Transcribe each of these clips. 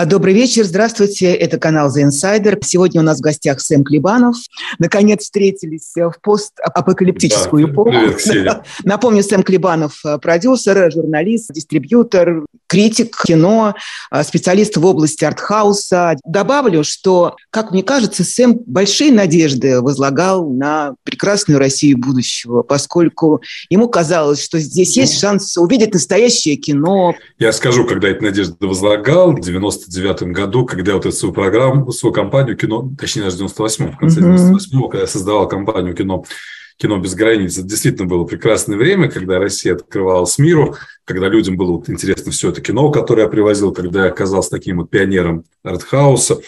А, добрый вечер, здравствуйте, это канал The Insider. Сегодня у нас в гостях Сэм Клебанов. Наконец встретились в постапокалиптическую да, эпоху. Привет, Напомню, Сэм Клебанов – продюсер, журналист, дистрибьютор, критик кино, а, специалист в области артхауса. Добавлю, что, как мне кажется, Сэм большие надежды возлагал на прекрасную Россию будущего, поскольку ему казалось, что здесь есть шанс увидеть настоящее кино. Я скажу, когда эти надежды возлагал, в 99 году, когда вот эту свою программу, свою компанию кино, точнее, даже в 98 в конце 98 когда я создавал компанию кино кино без границ. Это действительно было прекрасное время, когда Россия открывалась миру, когда людям было вот интересно все это кино, которое я привозил, когда я оказался таким вот пионером артхауса.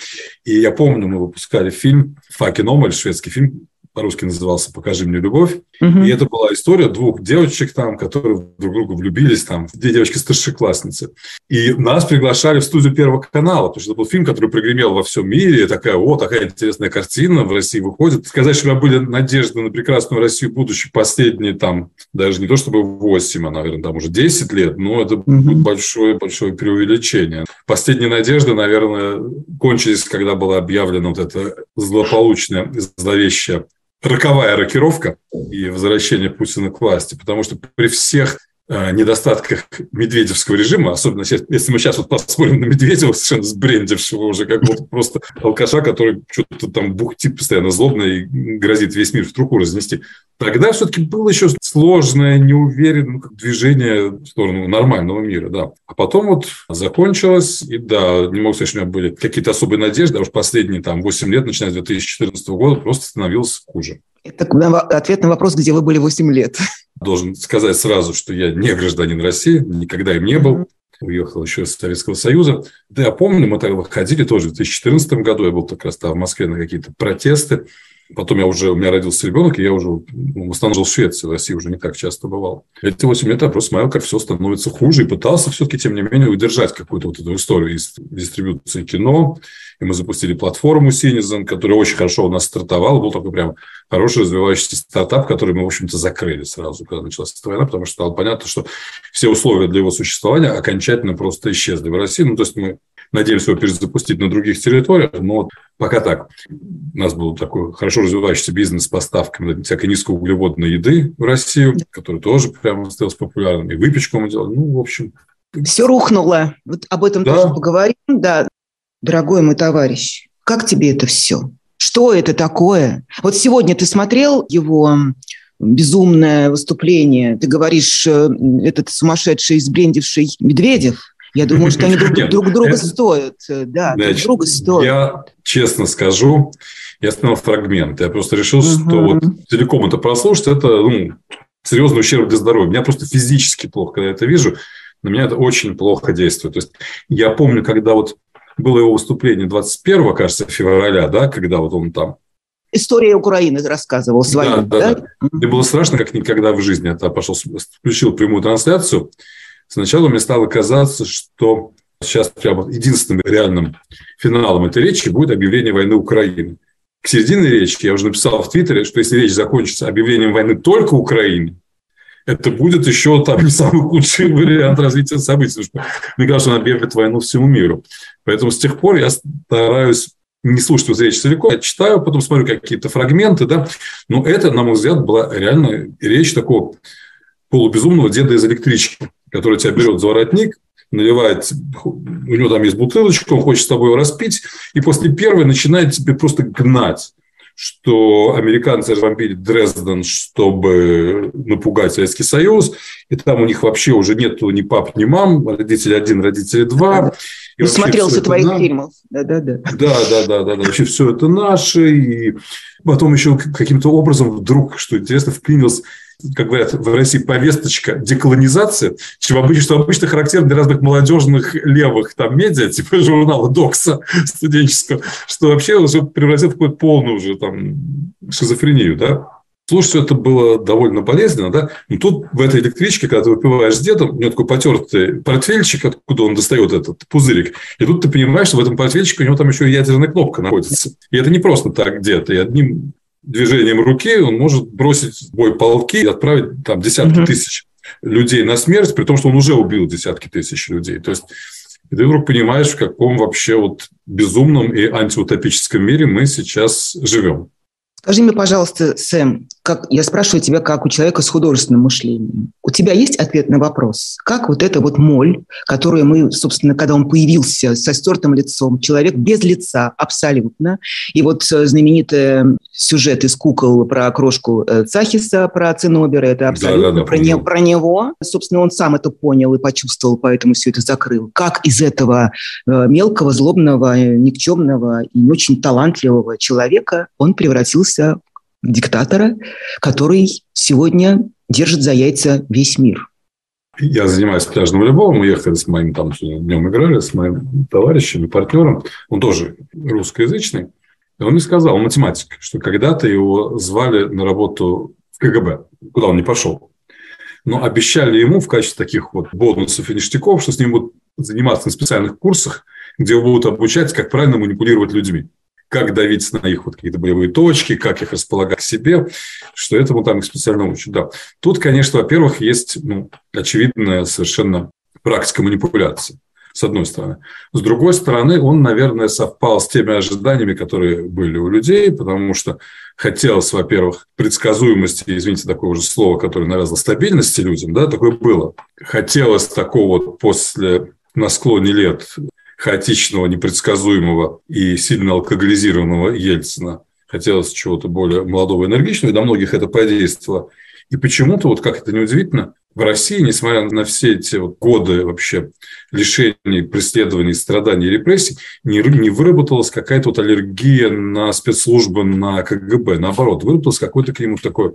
И я помню, мы выпускали фильм «Факи Номаль», шведский фильм, по-русски назывался «Покажи мне любовь». Угу. И это была история двух девочек там, которые друг друга влюбились, там, две девочки-старшеклассницы. И нас приглашали в студию Первого канала, потому что это был фильм, который прогремел во всем мире. Такая, о, такая интересная картина в России выходит. Сказать, что у меня были надежды на прекрасную Россию будущее последние там, даже не то чтобы 8, а, наверное, там уже 10 лет, но это угу. большое-большое преувеличение. Последние надежды, наверное, кончились, когда была объявлена вот эта злополучная, зловещая роковая рокировка и возвращение Путина к власти, потому что при всех Э, недостатках медведевского режима, особенно если мы сейчас вот посмотрим на Медведева, совершенно сбрендившего уже какого-то просто алкаша, который что-то там бухтит постоянно злобно и грозит весь мир в труху разнести. Тогда все-таки было еще сложное, неуверенное ну, движение в сторону нормального мира, да. А потом вот закончилось, и да, не могу сказать, что у меня были какие-то особые надежды, а уж последние там 8 лет, начиная с 2014 года, просто становилось хуже. Это ответ на вопрос, где вы были 8 лет. Должен сказать сразу, что я не гражданин России, никогда им не был. Уехал еще из Советского Союза. Да, я помню, мы тогда выходили тоже в 2014 году. Я был как раз там в Москве на какие-то протесты. Потом я уже, у меня родился ребенок, и я уже ну, в основном жил в Швеции, в России уже не так часто бывал. Эти 8 лет я просто смотрел, как все становится хуже, и пытался все-таки, тем не менее, удержать какую-то вот эту историю из дистрибуции кино. И мы запустили платформу Citizen, которая очень хорошо у нас стартовала. Был такой прям хороший развивающийся стартап, который мы, в общем-то, закрыли сразу, когда началась эта война, потому что стало понятно, что все условия для его существования окончательно просто исчезли в России. Ну, то есть мы надеемся его перезапустить на других территориях, но пока так. У нас был такой хорошо развивающийся бизнес с поставками всякой низкоуглеводной еды в Россию, который тоже прямо стал популярным. И выпечку мы делали. Ну, в общем... Все рухнуло. Вот об этом да. тоже поговорим. Да, дорогой мой товарищ, как тебе это все? Что это такое? Вот сегодня ты смотрел его безумное выступление. Ты говоришь, э, этот сумасшедший, сбрендивший Медведев, я думаю, что они друг, друг друга стоят. Э, да, Значит, друг друга стоят. Я честно скажу, я снял фрагмент. Я просто решил, угу. что вот целиком это прослушать, это ну, серьезный ущерб для здоровья. Меня просто физически плохо, когда я это вижу. На меня это очень плохо действует. То есть я помню, когда вот было его выступление 21, кажется, февраля, да, когда вот он там История Украины рассказывал свою. Да, да, да. да. Мне было страшно, как никогда в жизни. Я пошел, включил прямую трансляцию. Сначала мне стало казаться, что сейчас прямо единственным реальным финалом этой речи будет объявление войны Украины. К середине речи я уже написал в Твиттере, что если речь закончится объявлением войны только Украине, это будет еще там не самый худший вариант развития событий. Потому что, мне кажется, он объявит войну всему миру. Поэтому с тех пор я стараюсь не слушать вот речь целиком, я читаю, потом смотрю какие-то фрагменты, да. Но это, на мой взгляд, была реально речь такого полубезумного деда из электрички который тебя берет за воротник, наливает, у него там есть бутылочка, он хочет с тобой распить, и после первой начинает тебе просто гнать что американцы разбомбили Дрезден, чтобы напугать Советский Союз, и там у них вообще уже нет ни пап, ни мам, родители один, родители два. И Смотрелся твоих на... фильмов. Да, да, да. Да, да, да, да, да. Вообще все это наше. И потом еще каким-то образом вдруг, что интересно, вклинился как говорят в России, повесточка деколонизации, чем обычно, что обычно характерно для разных молодежных левых там медиа, типа журнала Докса студенческого, что вообще уже превратил в какую-то полную уже там шизофрению, да. Слушай, все это было довольно болезненно, да? Но тут в этой электричке, когда ты выпиваешь с дедом, у него такой потертый портфельчик, откуда он достает этот пузырик, и тут ты понимаешь, что в этом портфельчике у него там еще ядерная кнопка находится. И это не просто так где-то, и одним движением руки он может бросить в бой полки и отправить там десятки угу. тысяч людей на смерть, при том, что он уже убил десятки тысяч людей. То есть И ты вдруг понимаешь, в каком вообще вот безумном и антиутопическом мире мы сейчас живем. Скажи мне, пожалуйста, Сэм, как, я спрашиваю тебя, как у человека с художественным мышлением. У тебя есть ответ на вопрос? Как вот эта вот моль, которую мы, собственно, когда он появился со стертым лицом, человек без лица абсолютно, и вот э, знаменитый сюжет из кукол про крошку э, Цахиса, про Цинобера, это абсолютно да, да, да, про, не, про него. Собственно, он сам это понял и почувствовал, поэтому все это закрыл. Как из этого э, мелкого, злобного, никчемного и не очень талантливого человека он превратился диктатора, который сегодня держит за яйца весь мир. Я занимаюсь пляжным волейболом. Мы ехали с моим там днем играли, с моим товарищем и партнером. Он тоже русскоязычный. И он мне сказал, он математик, что когда-то его звали на работу в КГБ, куда он не пошел. Но обещали ему в качестве таких вот бонусов и ништяков, что с ним будут заниматься на специальных курсах, где его будут обучать, как правильно манипулировать людьми как давить на их вот какие-то болевые точки, как их располагать к себе, что этому там их специально учат. Да. Тут, конечно, во-первых, есть ну, очевидная совершенно практика манипуляции с одной стороны. С другой стороны, он, наверное, совпал с теми ожиданиями, которые были у людей, потому что хотелось, во-первых, предсказуемости, извините, такое уже слово, которое навязало стабильности людям, да, такое было. Хотелось такого вот после на склоне лет хаотичного, непредсказуемого и сильно алкоголизированного Ельцина. Хотелось чего-то более молодого, энергичного, и до многих это подействовало. И почему-то, вот как это неудивительно, в России, несмотря на все эти вот годы вообще лишений, преследований, страданий, репрессий, не, не выработалась какая-то вот аллергия на спецслужбы, на КГБ. Наоборот, выработалось какое-то к нему такое,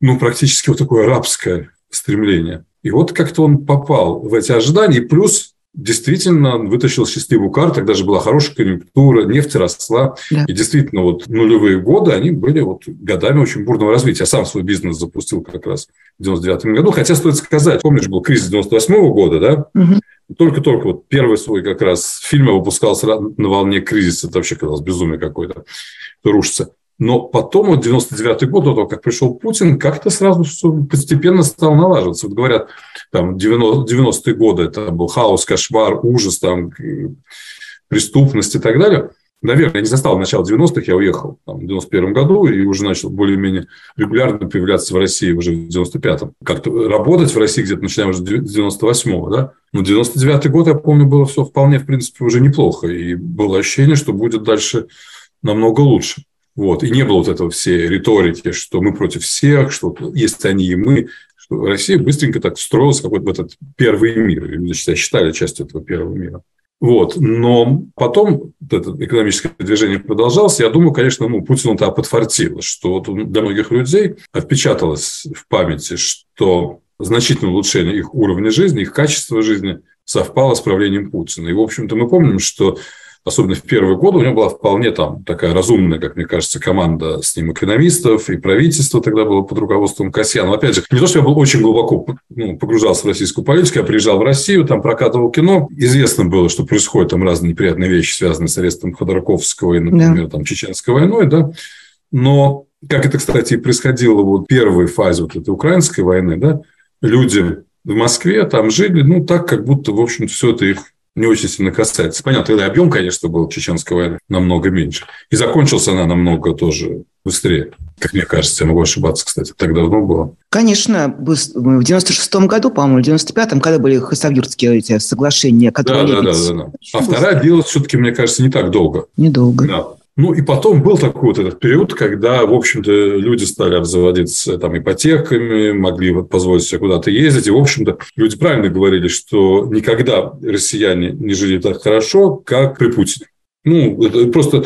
ну, практически вот такое рабское стремление. И вот как-то он попал в эти ожидания, и плюс действительно вытащил счастливую карту, тогда же была хорошая конъюнктура, нефть росла. Да. И действительно, вот нулевые годы, они были вот годами очень бурного развития. Я сам свой бизнес запустил как раз в 99 году. Хотя, стоит сказать, помнишь, был кризис 98 -го года, да? Угу. Только-только вот первый свой как раз фильм я выпускал на волне кризиса. Это вообще казалось безумие какое-то. Рушится. Но потом, вот 99-й год, до того, как пришел Путин, как-то сразу постепенно стал налаживаться. Вот говорят, там, 90-е годы это был хаос, кошмар, ужас, там, преступность и так далее. Наверное, я не застал начала 90-х, я уехал там, в 91 году и уже начал более-менее регулярно появляться в России уже в 95-м. Как-то работать в России где-то начинаем уже с 98-го, да? Но 99-й год, я помню, было все вполне, в принципе, уже неплохо. И было ощущение, что будет дальше намного лучше. Вот. И не было вот этого всей риторики, что мы против всех, что есть они и мы. Что Россия быстренько так встроилась какой-то в этот первый мир. Люди считали частью этого первого мира. Вот. Но потом вот это экономическое движение продолжалось. Я думаю, конечно, ну, Путину-то подфартило, что вот для многих людей отпечаталось в памяти, что значительное улучшение их уровня жизни, их качества жизни совпало с правлением Путина. И, в общем-то, мы помним, что особенно в первые годы, у него была вполне там такая разумная, как мне кажется, команда с ним экономистов, и правительство тогда было под руководством Касьяна. Опять же, не то, что я был очень глубоко ну, погружался в российскую политику, я приезжал в Россию, там прокатывал кино. Известно было, что происходят там разные неприятные вещи, связанные с арестом Ходорковского и, например, да. там, Чеченской войной, да. Но, как это, кстати, и происходило вот в первой фазе вот этой украинской войны, да, люди в Москве там жили, ну, так, как будто, в общем все это их не очень сильно касается. Понятно, тогда объем, конечно, был чеченской войны намного меньше. И закончилась она намного тоже быстрее. Как мне кажется, я могу ошибаться, кстати. Так давно было. Конечно, в 96-м году, по-моему, в 95-м, когда были хасавюртские эти соглашения, которые... Да, да, да, да, да. А вторая длилась все-таки, мне кажется, не так долго. Недолго. Да. Ну, и потом был такой вот этот период, когда, в общем-то, люди стали обзаводиться там ипотеками, могли вот позволить себе куда-то ездить. И, в общем-то, люди правильно говорили, что никогда россияне не жили так хорошо, как при Путине. Ну, это просто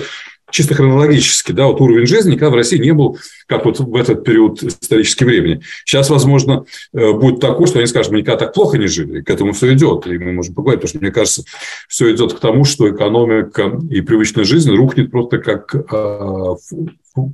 чисто хронологически, да, вот уровень жизни никогда в России не был, как вот в этот период исторического времени. Сейчас, возможно, э, будет такое, что они скажут, мы никогда так плохо не жили, и к этому все идет, и мы можем поговорить, потому что, мне кажется, все идет к тому, что экономика и привычная жизнь рухнет просто как э,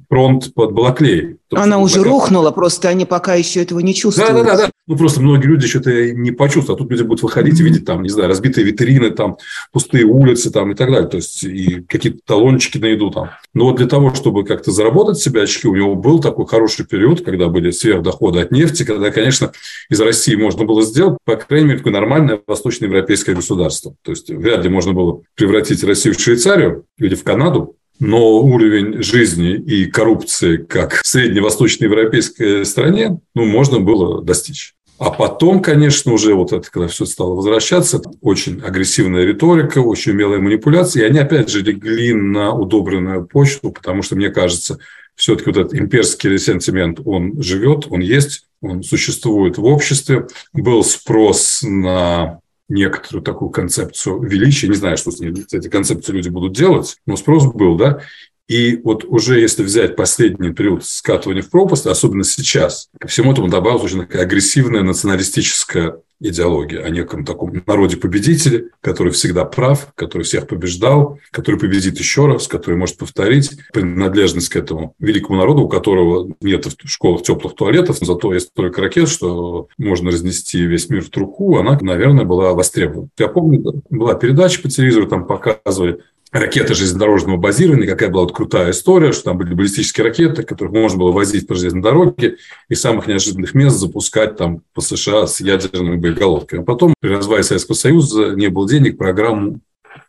фронт под Балаклеей. Она уже рухнула, просто они пока еще этого не чувствуют. Да, да, да, да. Ну, просто многие люди это не почувствуют. А тут люди будут выходить и видеть там, не знаю, разбитые витрины, там, пустые улицы там и так далее. То есть, и какие-то талончики на еду там. Но вот для того, чтобы как-то заработать себе очки, у него был такой хороший период, когда были сверхдоходы от нефти, когда, конечно, из России можно было сделать, по крайней мере, такое нормальное восточноевропейское государство. То есть, вряд ли можно было превратить Россию в Швейцарию или в Канаду, но уровень жизни и коррупции, как в средневосточноевропейской стране, ну, можно было достичь. А потом, конечно, уже вот это, когда все стало возвращаться, очень агрессивная риторика, очень умелая манипуляция, и они опять же легли на удобренную почту, потому что, мне кажется, все-таки вот этот имперский ресентимент, он живет, он есть, он существует в обществе. Был спрос на некоторую такую концепцию величия. Не знаю, что с, ней, с этой концепцией люди будут делать, но спрос был, да. И вот уже если взять последний период скатывания в пропасть, особенно сейчас, ко всему этому добавилась очень такая агрессивная националистическая идеология о неком таком народе-победителе, который всегда прав, который всех побеждал, который победит еще раз, который может повторить принадлежность к этому великому народу, у которого нет в школах теплых туалетов, зато есть столько ракет, что можно разнести весь мир в труху, она, наверное, была востребована. Я помню, была передача по телевизору, там показывали ракеты железнодорожного базирования, какая была вот крутая история, что там были баллистические ракеты, которых можно было возить по железной дороге и самых неожиданных мест запускать там по США с ядерными боеголовками. А потом при развале Советского Союза не было денег, программу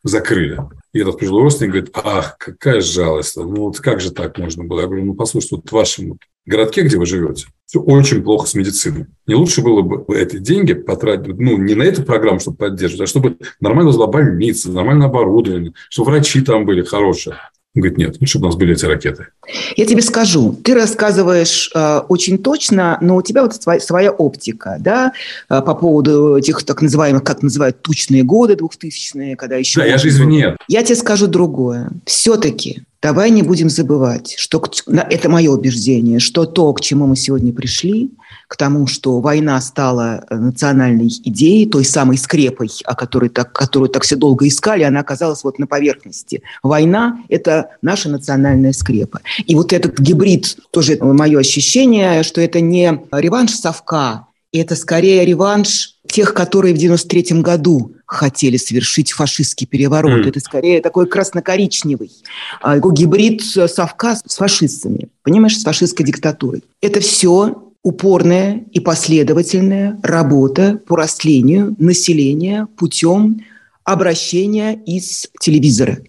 закрыли. И этот пожилой родственник говорит, ах, какая жалость, ну вот как же так можно было? Я говорю, ну послушайте, вот в вашем городке, где вы живете, все очень плохо с медициной. Не лучше было бы эти деньги потратить, ну, не на эту программу, чтобы поддерживать, а чтобы нормально была больница, нормальное оборудование, чтобы врачи там были хорошие. Он говорит, нет, лучше бы у нас были эти ракеты. Я тебе скажу, ты рассказываешь э, очень точно, но у тебя вот своя, своя оптика, да, э, по поводу этих так называемых, как называют, тучные годы двухтысячные, когда еще... Да, я же извне. Я тебе скажу другое. Все-таки давай не будем забывать, что это мое убеждение, что то, к чему мы сегодня пришли, к тому, что война стала э, национальной идеей, той самой скрепой, о которой так, которую так все долго искали, она оказалась вот на поверхности. Война – это наша национальная скрепа. И вот этот гибрид, тоже мое ощущение, что это не реванш совка, это скорее реванш тех, которые в 93 году хотели совершить фашистский переворот. Mm. Это скорее такой красно-коричневый а, гибрид совка с фашистами, понимаешь, с фашистской диктатурой. Это все упорная и последовательная работа по растлению населения путем обращения из телевизора.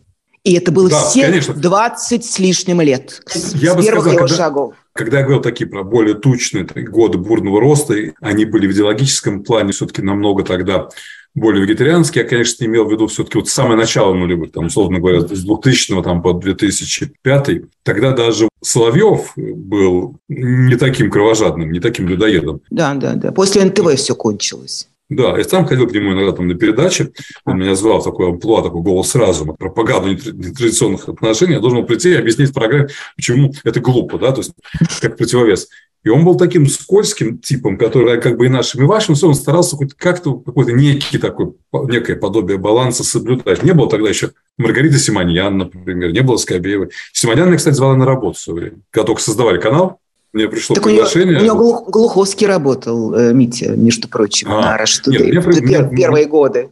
И это было да, все конечно. 20 с лишним лет с я первых сказал, его когда, шагов. Когда я говорил такие про более тучные годы бурного роста, они были в идеологическом плане все-таки намного тогда более вегетарианский. Я, конечно, имел в виду все-таки вот самое начало нулевых, там, условно говоря, с 2000 там, по 2005. Тогда даже Соловьев был не таким кровожадным, не таким людоедом. Да, да, да. После НТВ все кончилось. Да, я сам ходил к нему иногда там на передаче. Он меня звал в такой амплуа, такой голос разума, пропаганду нетрадиционных отношений. Я должен был прийти и объяснить в программе, почему это глупо, да, то есть как противовес. И он был таким скользким типом, который как бы и нашим, и вашим, все, он старался хоть как-то какой-то некий такой, некое подобие баланса соблюдать. Не было тогда еще Маргарита Симоньян, например, не было Скобеевой. Симоньян меня, кстати, звала на работу в свое время. Когда только создавали канал, мне пришло так приглашение. У него, у него Глуховский работал, э, Митя, между прочим, а, на Rush Today, нет, в меня, первые меня, годы.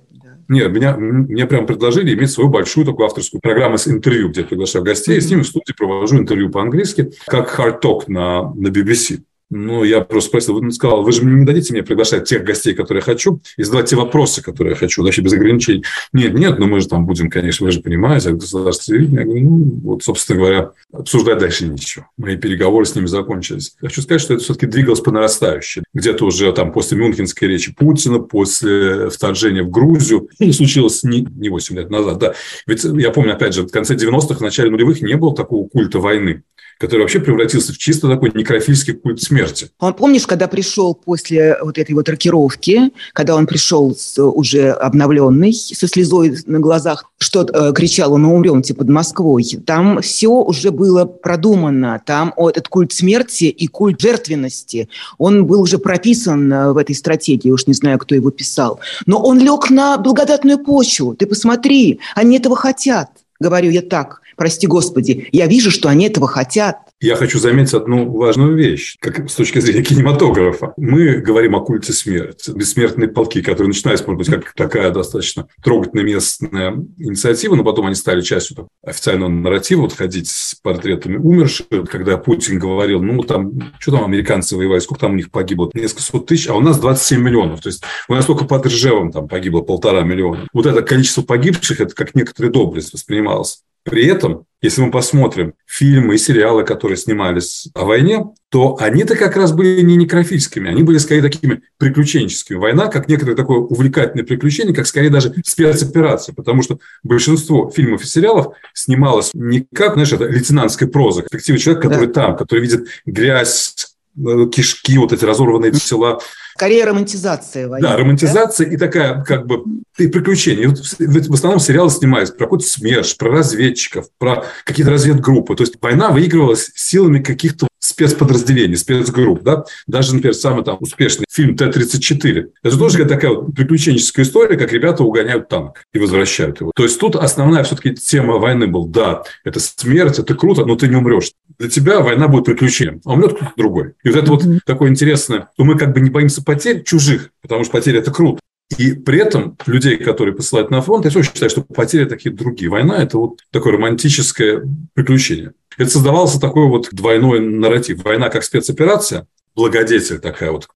Нет, меня, мне прям предложили иметь свою большую такую авторскую программу с интервью, где я приглашаю гостей, mm-hmm. с ними в студии провожу интервью по-английски, как hard talk на, на BBC. Ну, я просто спросил, сказал, вы же не дадите мне приглашать тех гостей, которые я хочу, и задавать те вопросы, которые я хочу, вообще без ограничений. Нет, нет, но мы же там будем, конечно, вы же понимаете, государственное телевидение. Ну, вот, собственно говоря, обсуждать дальше ничего. Мои переговоры с ними закончились. Хочу сказать, что это все-таки двигалось по нарастающей. Где-то уже там после Мюнхенской речи Путина, после вторжения в Грузию, и случилось не, не 8 лет назад, да. Ведь я помню, опять же, в конце 90-х, в начале нулевых не было такого культа войны который вообще превратился в чисто такой некрофильский культ смерти. Он, помнишь, когда пришел после вот этой вот рокировки, когда он пришел с, уже обновленный, со слезой на глазах, что э, кричал, мы умрем, типа, под Москвой, там все уже было продумано, там о, этот культ смерти и культ жертвенности, он был уже прописан э, в этой стратегии, уж не знаю, кто его писал, но он лег на благодатную почву, ты посмотри, они этого хотят. Говорю я так, прости господи, я вижу, что они этого хотят. Я хочу заметить одну важную вещь, как с точки зрения кинематографа. Мы говорим о культе смерти, бессмертные полки, которые начинались, может быть, как такая достаточно трогательная местная инициатива, но потом они стали частью официального нарратива, вот ходить с портретами умерших, когда Путин говорил, ну, там, что там американцы воевали, сколько там у них погибло, несколько сот тысяч, а у нас 27 миллионов. То есть у нас только под Ржевом там погибло полтора миллиона. Вот это количество погибших, это как некоторая доблесть воспринималось. При этом, если мы посмотрим фильмы и сериалы, которые снимались о войне, то они-то как раз были не некрофильскими, они были скорее такими приключенческими. Война, как некоторое такое увлекательное приключение, как скорее даже спецоперация, потому что большинство фильмов и сериалов снималось не как, знаешь, это лейтенантская проза, перспектива человека, который да. там, который видит грязь, э, кишки, вот эти разорванные тела, Скорее романтизация войны. Да, романтизация да? и такая как бы и приключения. В основном сериалы снимались про какой-то СМЕРШ, про разведчиков, про какие-то разведгруппы. То есть война выигрывалась силами каких-то спецподразделений, спецгрупп. Да? Даже, например, самый там успешный фильм Т-34. Это тоже такая вот приключенческая история, как ребята угоняют танк и возвращают его. То есть тут основная все-таки тема войны была, да, это смерть, это круто, но ты не умрешь. Для тебя война будет приключением, а умрет кто-то другой. И вот это вот такое интересное, то мы как бы не боимся потерь чужих, потому что потери – это круто. И при этом людей, которые посылают на фронт, я тоже считаю, что потери такие другие. Война – это вот такое романтическое приключение. Это создавался такой вот двойной нарратив. Война как спецоперация, благодетель такая вот.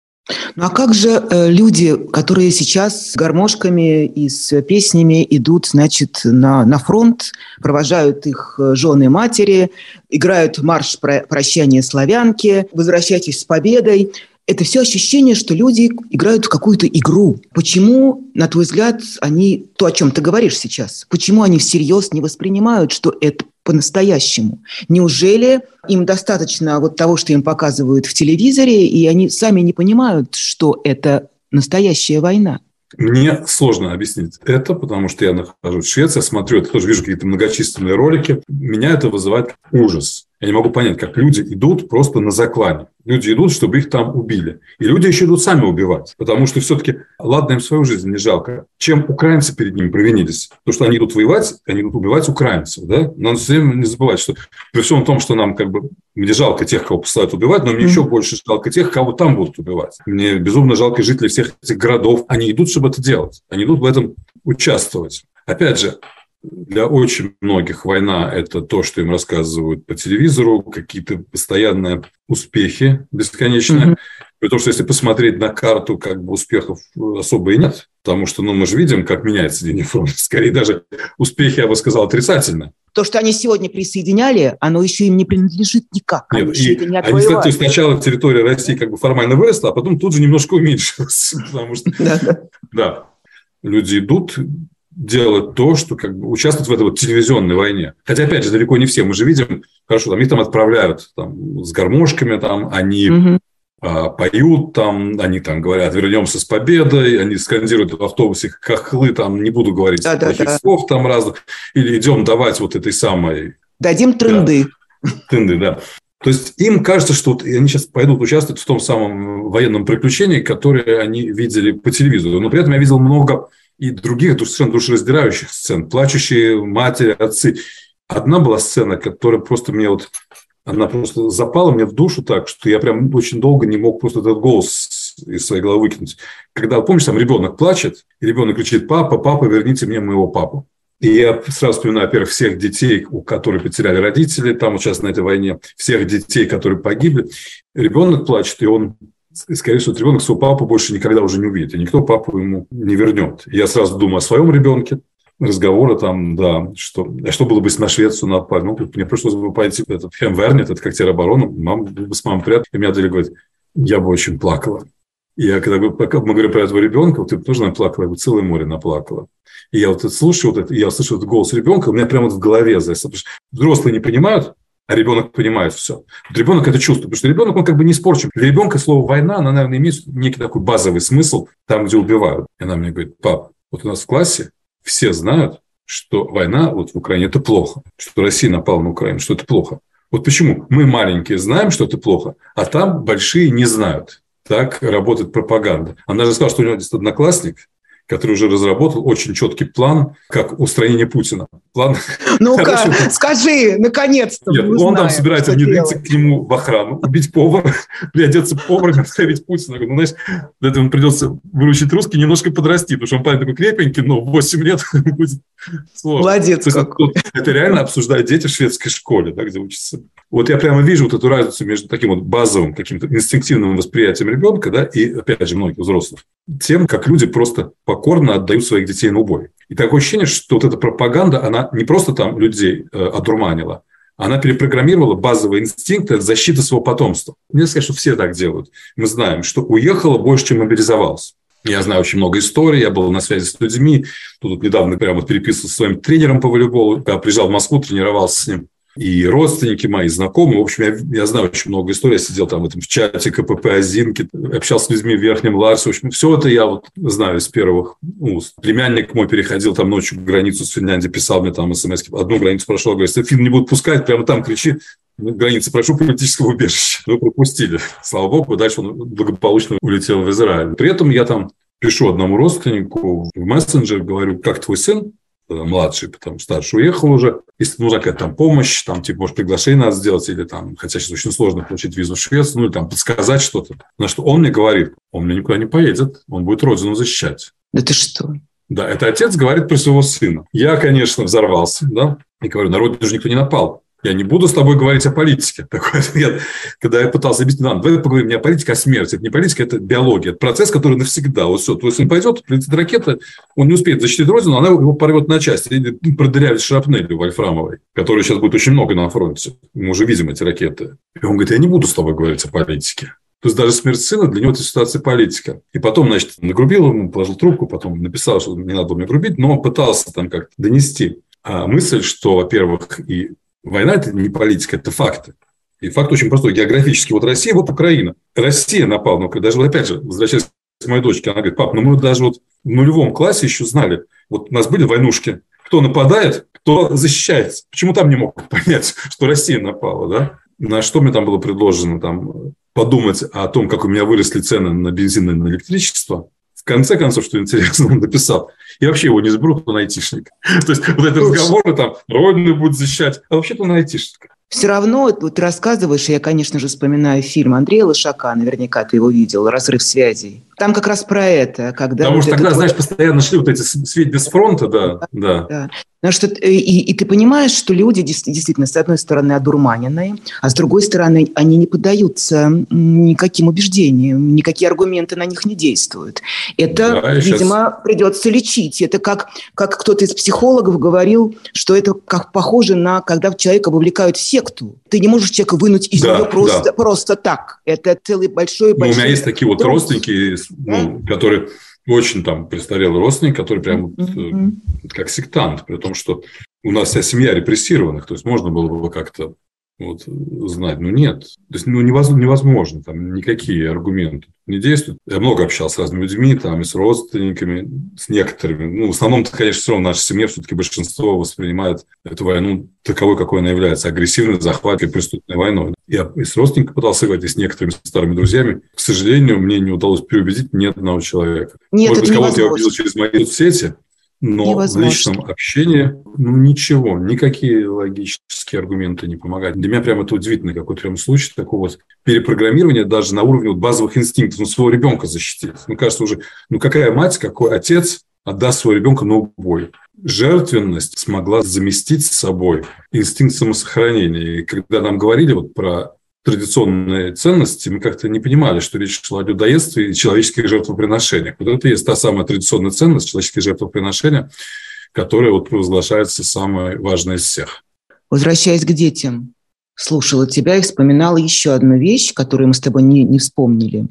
Ну а как же э, люди, которые сейчас с гармошками и с песнями идут, значит, на, на фронт, провожают их э, жены и матери, играют марш прощания славянки, возвращайтесь с победой – это все ощущение, что люди играют в какую-то игру. Почему, на твой взгляд, они, то, о чем ты говоришь сейчас, почему они всерьез не воспринимают, что это по-настоящему? Неужели им достаточно вот того, что им показывают в телевизоре, и они сами не понимают, что это настоящая война? Мне сложно объяснить это, потому что я нахожусь в Швеции, смотрю, это тоже вижу какие-то многочисленные ролики. Меня это вызывает ужас. Я не могу понять, как люди идут просто на заклане. Люди идут, чтобы их там убили. И люди еще идут сами убивать. Потому что все-таки, ладно, им свою жизнь не жалко. Чем украинцы перед ними провинились? То, что они идут воевать, они идут убивать украинцев. Да? Надо все время не забывать, что при всем том, что нам как бы мне жалко тех, кого посылают убивать, но мне mm-hmm. еще больше жалко тех, кого там будут убивать. Мне безумно жалко жителей всех этих городов. Они идут, чтобы это делать. Они идут в этом участвовать. Опять же, для очень многих война – это то, что им рассказывают по телевизору, какие-то постоянные успехи бесконечные. Mm-hmm. При том, что если посмотреть на карту, как бы успехов особо и нет, потому что ну, мы же видим, как меняется линия фронта. Скорее даже успехи, я бы сказал, отрицательные. То, что они сегодня присоединяли, оно еще им не принадлежит никак. Нет, они, и, не они, то есть сначала территория России как бы формально выросла, а потом тут же немножко уменьшилась. Потому что, да, люди идут, делать то, что как бы участвовать в этой вот телевизионной войне. Хотя, опять же, далеко не все. Мы же видим, хорошо, там их там отправляют там, с гармошками, там они угу. а, поют, там они там говорят, вернемся с победой, они скандируют в автобусе хохлы, там не буду говорить да, плохих да, да. слов там разных, или идем давать вот этой самой... Дадим тренды. Да, тренды, да. То есть им кажется, что вот они сейчас пойдут участвовать в том самом военном приключении, которое они видели по телевизору. Но при этом я видел много и других совершенно душераздирающих сцен. Плачущие матери, отцы. Одна была сцена, которая просто мне вот... Она просто запала мне в душу так, что я прям очень долго не мог просто этот голос из своей головы выкинуть. Когда, помнишь, там ребенок плачет, и ребенок кричит, папа, папа, верните мне моего папу. И я сразу вспоминаю, во-первых, всех детей, у которых потеряли родители, там вот сейчас на этой войне, всех детей, которые погибли. Ребенок плачет, и он скорее всего, ребенок своего папу больше никогда уже не увидит, и никто папу ему не вернет. Я сразу думаю о своем ребенке, разговоры там, да, что, а что было бы, если на Швецию напали? Ну, мне пришлось бы пойти в этот Хемвернет, это как тероборона, мама с мамой приятно, и меня дали говорит, я бы очень плакала. И я, когда пока мы говорим про этого ребенка, вот ты тоже наплакала, я бы целое море наплакала. И я вот это слушаю, вот это, я слышу этот голос ребенка, у меня прямо вот в голове, взрослые не понимают, а ребенок понимает все. Вот ребенок это чувствует, потому что ребенок, он как бы не испорчен. Для ребенка слово «война», она, наверное, имеет некий такой базовый смысл там, где убивают. И она мне говорит, пап, вот у нас в классе все знают, что война вот в Украине – это плохо, что Россия напала на Украину, что это плохо. Вот почему мы маленькие знаем, что это плохо, а там большие не знают. Так работает пропаганда. Она же сказала, что у него есть одноклассник, который уже разработал очень четкий план, как устранение Путина. План. Ну-ка, скажи, наконец-то. Нет, он знаем, там собирается внедриться к нему в охрану, убить повара, приодеться поваром, оставить Путина. Ну, знаешь, для этого придется выручить русский, немножко подрасти, потому что он парень такой крепенький, но 8 лет будет сложно. Молодец какой. Это реально обсуждают дети в шведской школе, да, где учатся. Вот я прямо вижу вот эту разницу между таким вот базовым каким-то инстинктивным восприятием ребенка, да, и, опять же, многих взрослых, тем, как люди просто покорно отдают своих детей на убой. И такое ощущение, что вот эта пропаганда, она не просто там людей э, одурманила, она перепрограммировала базовые инстинкты защиты своего потомства. Нельзя сказать, что все так делают. Мы знаем, что уехало больше, чем мобилизовалось. Я знаю очень много историй, я был на связи с людьми. Тут недавно прямо переписывался с своим тренером по волейболу. Я приезжал в Москву, тренировался с ним и родственники мои, знакомые. В общем, я, я знаю очень много историй. Я сидел там в этом в чате КПП Озинки, общался с людьми в Верхнем Ларсе. В общем, все это я вот знаю из первых уст. Племянник мой переходил там ночью границу с Финляндией, писал мне там смс Одну границу прошел, говорит, если Фин не будут пускать, прямо там кричи, границы, прошу политического убежища. Мы пропустили. Слава богу, дальше он благополучно улетел в Израиль. При этом я там пишу одному родственнику в мессенджер, говорю, как твой сын? Младший, потом старший уехал уже. Если нужна какая-то там помощь, там, типа, может, приглашение надо сделать, или там, хотя сейчас очень сложно получить визу в Швецию, ну, или там подсказать что-то. На что он мне говорит, он мне никуда не поедет, он будет родину защищать. Да ты что? Да, это отец говорит про своего сына. Я, конечно, взорвался, да, и говорю, на родину же никто не напал. Я не буду с тобой говорить о политике. Такой ответ. Когда я пытался объяснить, ну, давай поговорим не о политике, а о смерти. Это не политика, это биология. Это процесс, который навсегда. Вот все, твой сын пойдет, прилетит ракета, он не успеет защитить родину, она его порвет на части. Продырявит шрапнелью вольфрамовой, которой сейчас будет очень много на фронте. Мы уже видим эти ракеты. И он говорит, я не буду с тобой говорить о политике. То есть даже смерть сына для него это ситуация политика. И потом, значит, нагрубил ему, положил трубку, потом написал, что не надо было мне грубить, но пытался там как-то донести а мысль, что, во-первых, и Война – это не политика, это факты. И факт очень простой. Географически вот Россия, вот Украина. Россия напала. Но даже, вот опять же, возвращаясь к моей дочке, она говорит, пап, ну мы даже вот в нулевом классе еще знали, вот у нас были войнушки, кто нападает, кто защищается. Почему там не мог понять, что Россия напала, да? На что мне там было предложено там подумать о том, как у меня выросли цены на бензин и на электричество. В конце концов, что интересно, он написал, и вообще его не сберут, он айтишник. То есть вот эти разговоры там, родину будет защищать, а вообще-то он айтишник. Все равно вот ты рассказываешь, я, конечно же, вспоминаю фильм Андрея Лошака, наверняка ты его видел, «Разрыв связей». Там как раз про это, когда... Потому вот что тогда, вот... знаешь, постоянно шли вот эти сведения с фронта, да, да. да. Потому что, и, и ты понимаешь, что люди действительно, с одной стороны, одурманенные, а с другой стороны, они не поддаются никаким убеждениям, никакие аргументы на них не действуют. Это, да, видимо, сейчас... придется лечить. Это как, как кто-то из психологов говорил, что это как похоже на, когда человека вовлекают в секту. Ты не можешь человека вынуть из да, нее просто, да. просто так. Это целый большой... большой ну, у меня есть такие вот родственники, ну, которые очень там престарелый родственник, который прям mm-hmm. как сектант, при том, что у нас вся семья репрессированных, то есть можно было бы как-то вот, знать. Но нет. То есть ну, невозможно, там никакие аргументы не действуют. Я много общался с разными людьми, там, и с родственниками, с некоторыми. Ну, в основном, конечно, все равно наша семья, все-таки большинство воспринимает эту войну таковой, какой она является, агрессивной, захватной, преступной войной. Я и с родственниками пытался говорить, и с некоторыми старыми друзьями. К сожалению, мне не удалось переубедить ни одного человека. Нет, Может быть, кого-то я увидел через мои соцсети, но Невозможно. в личном общении ну, ничего, никакие логические аргументы не помогают. Для меня прям это удивительный какой-то прям случай такого вот перепрограммирования даже на уровне вот базовых инстинктов, ну, своего ребенка защитить. Ну, кажется уже, ну, какая мать, какой отец отдаст своего ребенка на убой. Жертвенность смогла заместить с собой инстинкт самосохранения. И когда нам говорили вот про традиционные ценности, мы как-то не понимали, что речь шла о людоедстве и человеческих жертвоприношениях. Вот это и есть та самая традиционная ценность, человеческие жертвоприношения, которая вот провозглашается самой важной из всех. Возвращаясь к детям, слушала тебя и вспоминала еще одну вещь, которую мы с тобой не, не вспомнили.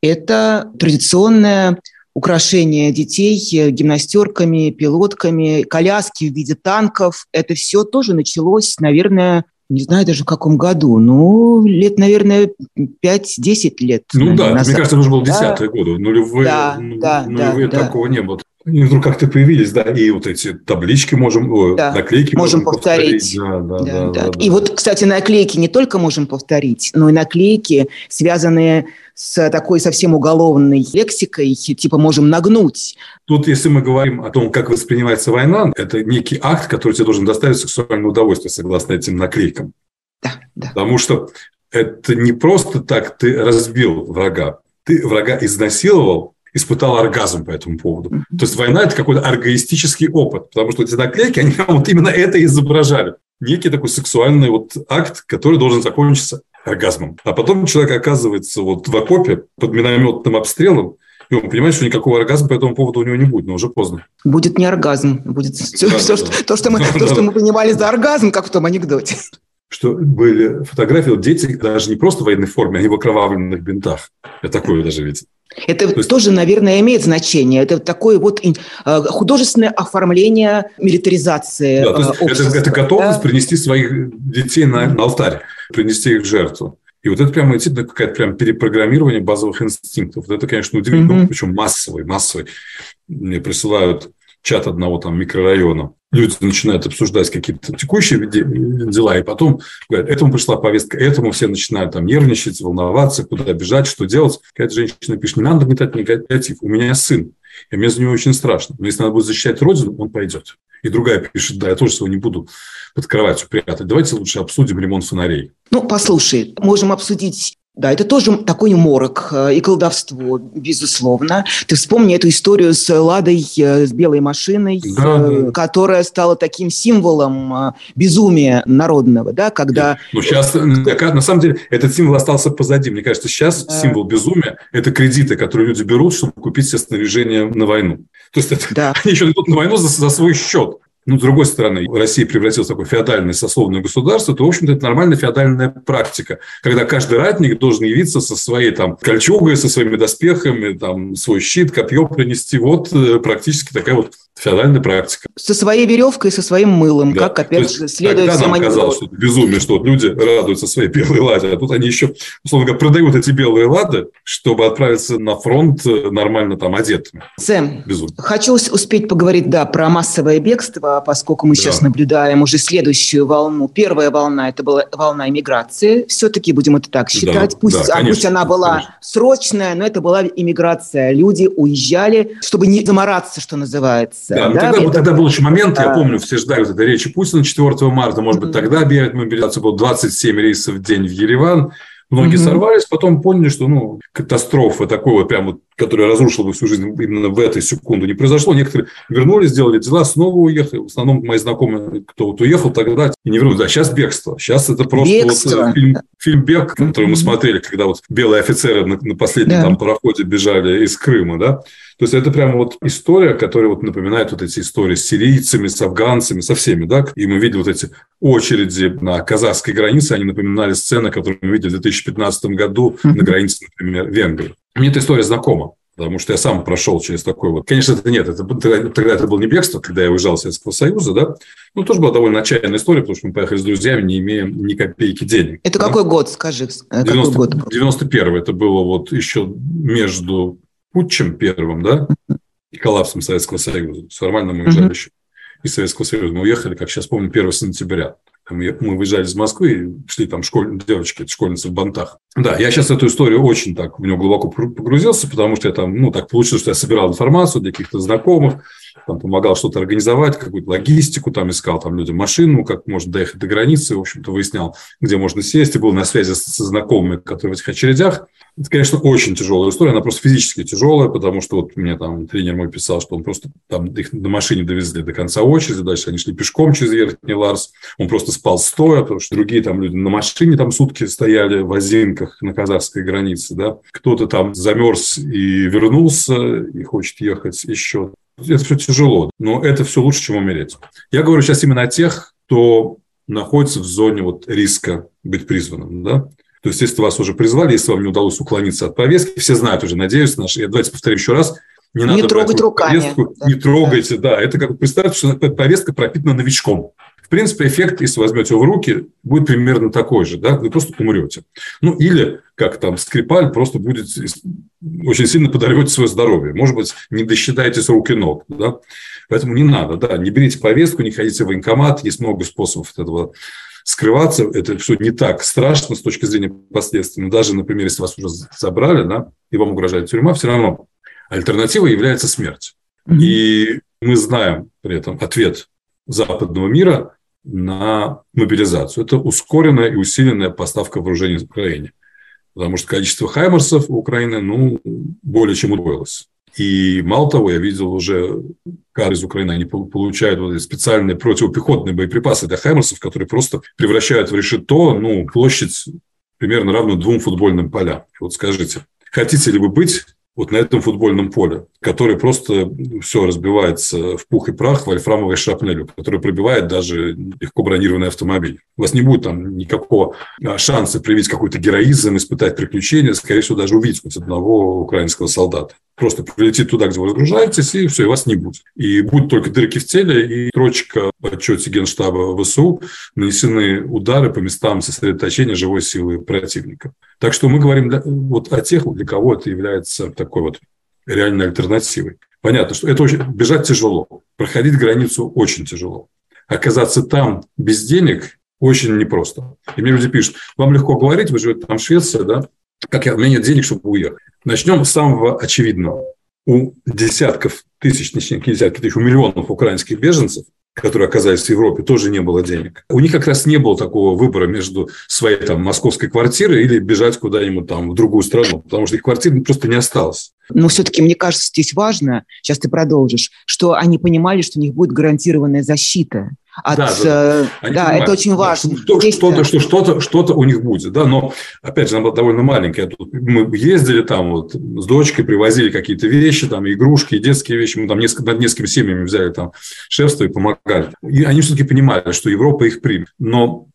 Это традиционное украшение детей гимнастерками, пилотками, коляски в виде танков. Это все тоже началось, наверное, не знаю даже в каком году, ну, лет, наверное, 5-10 лет. Ну наверное, да, назад. мне кажется, уже было десятые да? годы, нулевые, да, да, нулевые да, такого да. не было. Они вдруг как-то появились, да, и вот эти таблички можем, да. наклейки можем, можем повторить. повторить. Да, да, да, да, да, да. И вот, кстати, наклейки не только можем повторить, но и наклейки, связанные с такой совсем уголовной лексикой, типа можем нагнуть. Тут, если мы говорим о том, как воспринимается война, это некий акт, который тебе должен доставить сексуальное удовольствие, согласно этим наклейкам. Да, да. Потому что это не просто так ты разбил врага, ты врага изнасиловал, испытал оргазм по этому поводу. То есть война – это какой-то оргоистический опыт, потому что эти наклейки, они вот именно это изображали. Некий такой сексуальный вот акт, который должен закончиться оргазмом. А потом человек оказывается вот в окопе под минометным обстрелом, и он понимает, что никакого оргазма по этому поводу у него не будет, но уже поздно. Будет не оргазм, будет все, да, все, да, что, то, что мы, то, что мы понимали за оргазм, как в том анекдоте что были фотографии, вот дети даже не просто в военной форме, они в окровавленных бинтах. Я такое даже видел. Это То есть... тоже, наверное, имеет значение. Это такое вот э, художественное оформление милитаризации да, то есть общества. Это, это готовность да? принести своих детей на, на алтарь, принести их в жертву. И вот это прямо действительно какое-то прям перепрограммирование базовых инстинктов. Вот это, конечно, удивительно, mm-hmm. причем массовый, массовый. Мне присылают чат одного там микрорайона. Люди начинают обсуждать какие-то текущие дела, и потом говорят, этому пришла повестка, этому все начинают там нервничать, волноваться, куда бежать, что делать. Какая-то женщина пишет, не надо нагнетать негатив, у меня сын, и мне за него очень страшно. Но если надо будет защищать родину, он пойдет. И другая пишет, да, я тоже его не буду под кроватью прятать. Давайте лучше обсудим ремонт фонарей. Ну, послушай, можем обсудить да, это тоже такой морок э, и колдовство, безусловно. Ты вспомни эту историю с Ладой, э, с белой машиной, да, да. которая стала таким символом э, безумия народного, да, когда... Ну, сейчас, на самом деле, этот символ остался позади. Мне кажется, сейчас да. символ безумия – это кредиты, которые люди берут, чтобы купить себе снаряжение на войну. То есть это, да. они еще идут на войну за, за свой счет. Ну, с другой стороны, Россия превратилась в такое феодальное сословное государство, то, в общем-то, это нормальная феодальная практика, когда каждый ратник должен явиться со своей там кольчугой, со своими доспехами, там, свой щит, копье принести. Вот э, практически такая вот феодальная практика. Со своей веревкой, со своим мылом, да. как, опять же, следует Тогда нам казалось, что это безумие, что вот люди радуются своей белой ладе, а тут они еще, условно говоря, продают эти белые лады, чтобы отправиться на фронт э, нормально там одетыми. Сэм, безумие. хочу успеть поговорить, да, про массовое бегство, поскольку мы да. сейчас наблюдаем уже следующую волну. Первая волна – это была волна иммиграции, все-таки будем это так считать. Да, пусть, да, конечно, пусть она была конечно. срочная, но это была иммиграция. Люди уезжали, чтобы не замораться, что называется да, да, тогда, это... тогда был еще момент, я помню, все ждали вот этой речи Путина 4 марта, может быть, тогда объявят мобилизацию, было 27 рейсов в день в Ереван, Многие mm-hmm. сорвались, потом поняли, что ну, катастрофа такой вот прям вот, которая разрушила бы всю жизнь именно в этой секунду, не произошло. Некоторые вернулись, сделали дела, снова уехали. В основном мои знакомые, кто вот уехал тогда и не вернулись. Да, сейчас бегство. Сейчас это просто бегство. вот фильм, фильм «Бег», который mm-hmm. мы смотрели, когда вот белые офицеры на, на последнем да. там пароходе бежали из Крыма, да. То есть это прямо вот история, которая вот напоминает вот эти истории с сирийцами, с афганцами, со всеми, да. И мы видели вот эти очереди на казахской границе, они напоминали сцены, которые мы видели в 2015 году на границе, например, Венгрии. Мне эта история знакома. Потому что я сам прошел через такой вот... Конечно, это нет, это, тогда это было не бегство, когда я уезжал из Советского Союза, да. Ну, тоже была довольно отчаянная история, потому что мы поехали с друзьями, не имея ни копейки денег. Это да? какой год, скажи? 90, какой год? 91 это было вот еще между путчем первым, да, и коллапсом Советского Союза. Формально мы уезжали mm-hmm. еще из Советского Союза. Мы уехали, как сейчас помню, 1 сентября. Мы выезжали из Москвы и шли там школь... девочки, школьницы в бантах. Да, я сейчас эту историю очень так в нее глубоко погрузился, потому что я там, ну, так получилось, что я собирал информацию для каких-то знакомых, там помогал что-то организовать, какую-то логистику, там искал там людям машину, как можно доехать до границы, в общем-то, выяснял, где можно сесть, и был на связи со знакомыми, которые в этих очередях. Это, конечно, очень тяжелая история, она просто физически тяжелая, потому что вот мне там тренер мой писал, что он просто там их на машине довезли до конца очереди, дальше они шли пешком через Верхний Ларс, он просто спал стоя, потому что другие там люди на машине там сутки стояли в Озинках на казахской границе, да, кто-то там замерз и вернулся и хочет ехать еще. Это все тяжело, но это все лучше, чем умереть. Я говорю сейчас именно о тех, кто находится в зоне вот риска быть призванным, да, то есть, если вас уже призвали, если вам не удалось уклониться от повестки, все знают уже, надеюсь, наш, я давайте повторю еще раз, не, не надо трогать руками. Повестку, да, не трогайте, да. да. Это как представьте, что повестка пропитана новичком. В принципе, эффект, если возьмете его в руки, будет примерно такой же, да, вы просто умрете. Ну, или, как там, Скрипаль просто будет очень сильно подорвете свое здоровье. Может быть, не досчитаете с рук и ног, да. Поэтому не надо, да, не берите повестку, не ходите в военкомат, есть много способов этого скрываться. Это все не так страшно с точки зрения последствий. Но даже, например, если вас уже забрали, да, и вам угрожает тюрьма, все равно альтернатива является смерть. И мы знаем при этом ответ западного мира на мобилизацию. Это ускоренная и усиленная поставка вооружений Украине. Потому что количество хаймерсов у Украины ну, более чем удвоилось. И мало того, я видел уже кар из Украины, они получают вот специальные противопехотные боеприпасы для хаймерсов, которые просто превращают в решето ну, площадь примерно равную двум футбольным полям. Вот скажите, хотите ли вы быть вот на этом футбольном поле, который просто все разбивается в пух и прах вольфрамовой шрапнелью, который пробивает даже легко бронированный автомобиль. У вас не будет там никакого а, шанса проявить какой-то героизм, испытать приключения, скорее всего, даже увидеть хоть одного украинского солдата. Просто прилетит туда, где вы разгружаетесь, и все, и вас не будет. И будут только дырки в теле, и строчка в отчете Генштаба ВСУ нанесены удары по местам сосредоточения живой силы противника. Так что мы говорим вот о тех, для кого это является такой вот реальной альтернативой. Понятно, что это очень, бежать тяжело, проходить границу очень тяжело. Оказаться там без денег очень непросто. И мне люди пишут, вам легко говорить, вы живете там в Швеции, да? Как я, у меня нет денег, чтобы уехать. Начнем с самого очевидного. У десятков тысяч, точнее, не десятков тысяч, у миллионов украинских беженцев которые оказались в Европе, тоже не было денег. У них как раз не было такого выбора между своей там московской квартирой или бежать куда-нибудь там в другую страну, потому что их квартир просто не осталось. Но все-таки, мне кажется, здесь важно, сейчас ты продолжишь, что они понимали, что у них будет гарантированная защита от, да, да, да. да это очень важно. Что, что-то, что, что-то, что-то у них будет, да, но, опять же, она была довольно маленькая. Мы ездили там вот с дочкой, привозили какие-то вещи, там, игрушки, детские вещи, мы там несколько, над несколькими семьями взяли там шефство и помогали. И они все-таки понимали, что Европа их примет. Но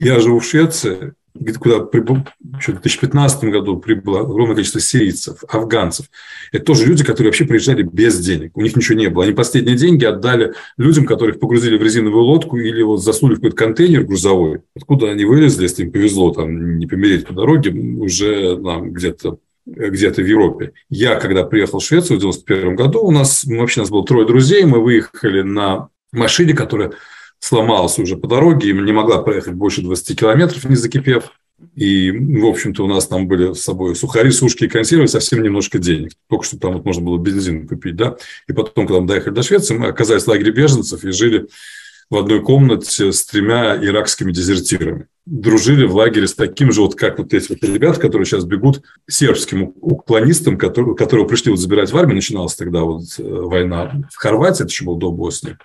я живу в Швеции, куда прибыл, еще в 2015 году прибыло огромное количество сирийцев, афганцев. Это тоже люди, которые вообще приезжали без денег. У них ничего не было. Они последние деньги отдали людям, которых погрузили в резиновую лодку или вот засунули в какой-то контейнер грузовой. Откуда они вылезли, если им повезло там не помереть по дороге, уже там, где-то где-то в Европе. Я, когда приехал в Швецию в 91 году, у нас вообще нас было трое друзей, мы выехали на машине, которая сломалась уже по дороге не могла проехать больше 20 километров, не закипев. И, в общем-то, у нас там были с собой сухари, сушки и консервы, совсем немножко денег. Только что там вот можно было бензин купить, да. И потом, когда мы доехали до Швеции, мы оказались в лагере беженцев и жили в одной комнате с тремя иракскими дезертирами. Дружили в лагере с таким же, вот как вот эти вот ребята, которые сейчас бегут сербским уклонистам, которые, которые пришли вот забирать в армию. Начиналась тогда вот э, война в Хорватии, это еще было до Боснии.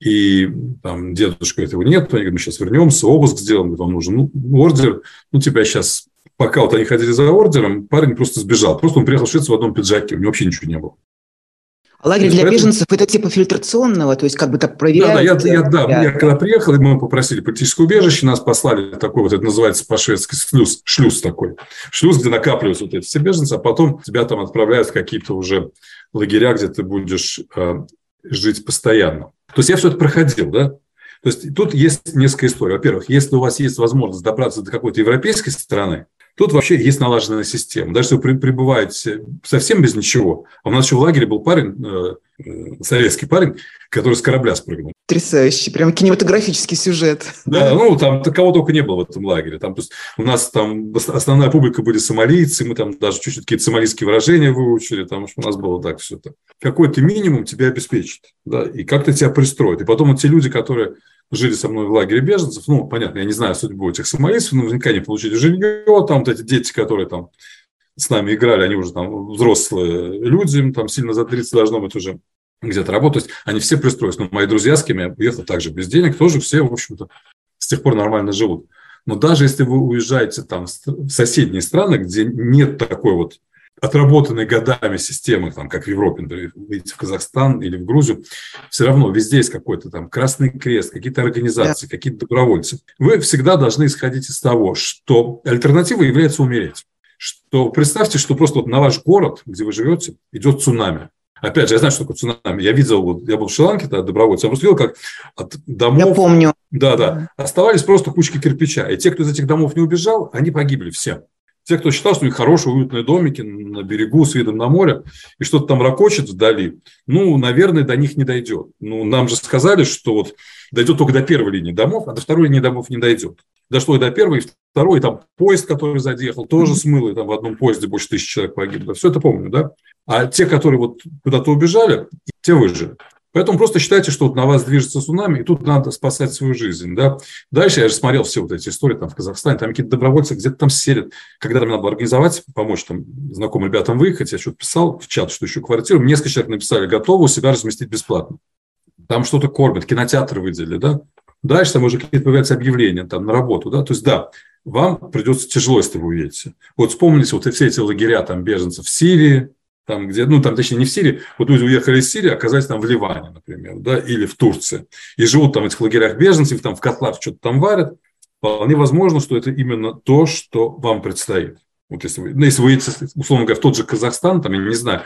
И там дедушка этого нет, они говорят, мы сейчас вернемся, обыск сделаем, вам нужен ну, ордер. Ну, тебя сейчас, пока вот они ходили за ордером, парень просто сбежал. Просто он приехал в Швецию в одном пиджаке, у него вообще ничего не было. А лагерь для беженцев – это типа фильтрационного, то есть как бы так проверяют? Да, да, я, я, да, я когда приехал, мы попросили политическое убежище, нас послали такой вот, это называется по-шведски шлюз, шлюз такой. Шлюз, где накапливаются вот эти все беженцы, а потом тебя там отправляют в какие-то уже лагеря, где ты будешь э, жить постоянно. То есть я все это проходил, да? То есть тут есть несколько историй. Во-первых, если у вас есть возможность добраться до какой-то европейской страны, тут вообще есть налаженная система. Даже если вы пребываете совсем без ничего. А у нас еще в лагере был парень, э, советский парень, который с корабля спрыгнул. Потрясающий, прям кинематографический сюжет. Да, ну там кого только не было в этом лагере. Там, то есть, у нас там основная публика были сомалийцы, мы там даже чуть-чуть какие-то сомалийские выражения выучили, там у нас было так все это. Какой-то минимум тебя обеспечит, да, и как-то тебя пристроит. И потом вот те люди, которые жили со мной в лагере беженцев, ну, понятно, я не знаю судьбу этих сомалийцев, наверняка не получили жилье, там вот эти дети, которые там с нами играли, они уже там взрослые люди, там сильно за 30 должно быть уже где-то работать. Они все пристроились. Но мои друзья, с кем я уехал также без денег, тоже все, в общем-то, с тех пор нормально живут. Но даже если вы уезжаете там в соседние страны, где нет такой вот отработанной годами системы, там, как в Европе, например, в Казахстан или в Грузию, все равно везде есть какой-то там Красный Крест, какие-то организации, да. какие-то добровольцы. Вы всегда должны исходить из того, что альтернатива является умереть. Что представьте, что просто вот на ваш город, где вы живете, идет цунами. Опять же, я знаю, что такое цунами. Я видел, вот, я был в Шри-Ланке, тогда добровольцем, я просто видел, как от домов... Я помню. Да, да. Оставались просто кучки кирпича. И те, кто из этих домов не убежал, они погибли все. Те, кто считал, что у них хорошие, уютные домики на берегу с видом на море, и что-то там ракочет вдали, ну, наверное, до них не дойдет. Ну, нам же сказали, что вот дойдет только до первой линии домов, а до второй линии домов не дойдет. Дошло и до первой, и второй, и там поезд, который задъехал, тоже смыло, и там в одном поезде больше тысячи человек погибло. Все это помню, да? А те, которые вот куда-то убежали, те выжили. Поэтому просто считайте, что вот на вас движется цунами, и тут надо спасать свою жизнь. Да? Дальше я же смотрел все вот эти истории там в Казахстане, там какие-то добровольцы где-то там селят. Когда там надо было организовать, помочь там знакомым ребятам выехать, я что-то писал в чат, что еще квартиру. Несколько человек написали, готовы у себя разместить бесплатно. Там что-то кормят, кинотеатр выделили, да? Дальше там уже какие-то появляются объявления там на работу, да? То есть, да, вам придется тяжело, если вы уедете. Вот вспомните вот все эти лагеря там беженцев в Сирии, там, где, ну, там, точнее, не в Сирии, вот люди уехали из Сирии, оказались там в Ливане, например, да, или в Турции, и живут там в этих лагерях беженцев, там в котлах что-то там варят, вполне возможно, что это именно то, что вам предстоит. Вот если вы, ну, если вы, условно говоря, в тот же Казахстан, там, я не знаю,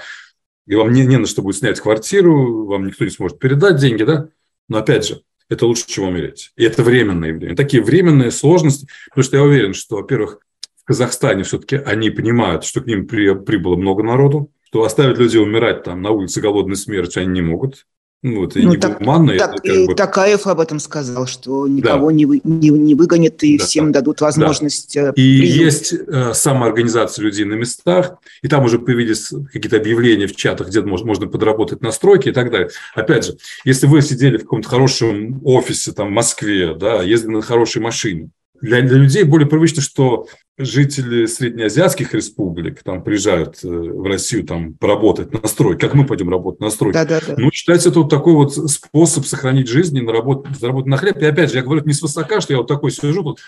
и вам не, не на что будет снять квартиру, вам никто не сможет передать деньги, да, но опять же, это лучше, чем умереть. И это временное явление. Такие временные сложности, потому что я уверен, что, во-первых, в Казахстане все-таки они понимают, что к ним при, прибыло много народу, то оставить людей умирать там на улице голодной смертью они не могут. Ну, это ну, не так, гуманно. Так, это и бы... Такаев об этом сказал, что никого да. не, вы, не, не выгонят и да, всем да. дадут возможность да. Э, и есть э, самоорганизация людей на местах, и там уже появились какие-то объявления в чатах, где можно, можно подработать на стройке и так далее. Опять же, если вы сидели в каком-то хорошем офисе там, в Москве, да, ездили на хорошей машине, для, для людей более привычно, что жители среднеазиатских республик там приезжают э, в Россию там поработать на строй, как мы пойдем работать на строй. Да, да, да. Ну, считается, это вот такой вот способ сохранить жизнь и наработать, заработать на хлеб. И опять же, я говорю не свысока, что я вот такой сижу тут,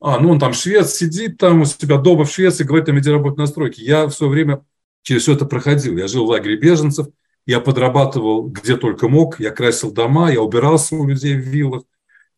а, ну, он там швед сидит там у себя дома в Швеции, говорит, там иди работать на стройке. Я в свое время через все это проходил. Я жил в лагере беженцев, я подрабатывал где только мог, я красил дома, я убирался у людей в виллах,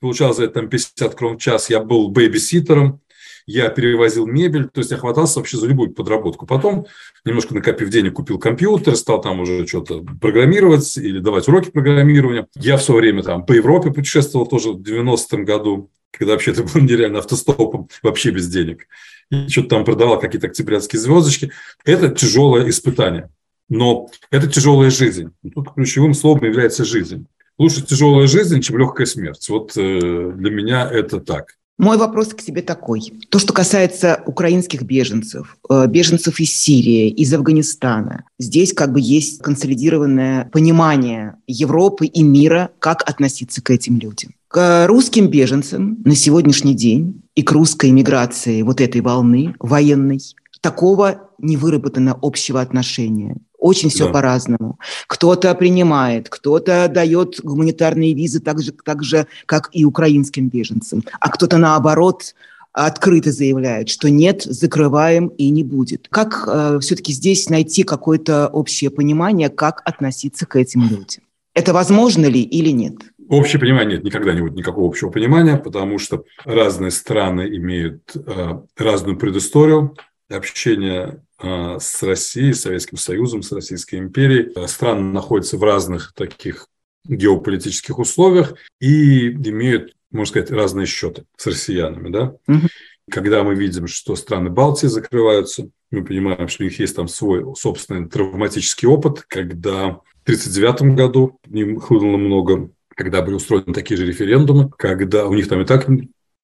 получал за это там 50 крон в час, я был бэйбиситером, я перевозил мебель, то есть я хватался вообще за любую подработку. Потом, немножко накопив денег, купил компьютер, стал там уже что-то программировать или давать уроки программирования. Я в свое время там по Европе путешествовал тоже в 90-м году, когда вообще это было нереально автостопом, вообще без денег. И что-то там продавал какие-то октябрятские звездочки. Это тяжелое испытание. Но это тяжелая жизнь. Тут ключевым словом является жизнь лучше тяжелая жизнь, чем легкая смерть. Вот э, для меня это так. Мой вопрос к тебе такой. То, что касается украинских беженцев, э, беженцев из Сирии, из Афганистана, здесь как бы есть консолидированное понимание Европы и мира, как относиться к этим людям. К русским беженцам на сегодняшний день и к русской миграции вот этой волны военной такого не выработано общего отношения. Очень все да. по-разному. Кто-то принимает, кто-то дает гуманитарные визы так же, так же, как и украинским беженцам, а кто-то наоборот открыто заявляет, что нет, закрываем и не будет. Как э, все-таки здесь найти какое-то общее понимание, как относиться к этим людям? Это возможно ли или нет? Общее понимание нет, никогда не будет никакого общего понимания, потому что разные страны имеют э, разную предысторию общения Э, с Россией, с Советским Союзом, с Российской империей. Страны находятся в разных таких геополитических условиях и имеют, можно сказать, разные счеты с россиянами. Да? Угу. Когда мы видим, что страны Балтии закрываются, мы понимаем, что у них есть там свой собственный травматический опыт, когда в 1939 году им хлынуло много когда были устроены такие же референдумы, когда у них там и так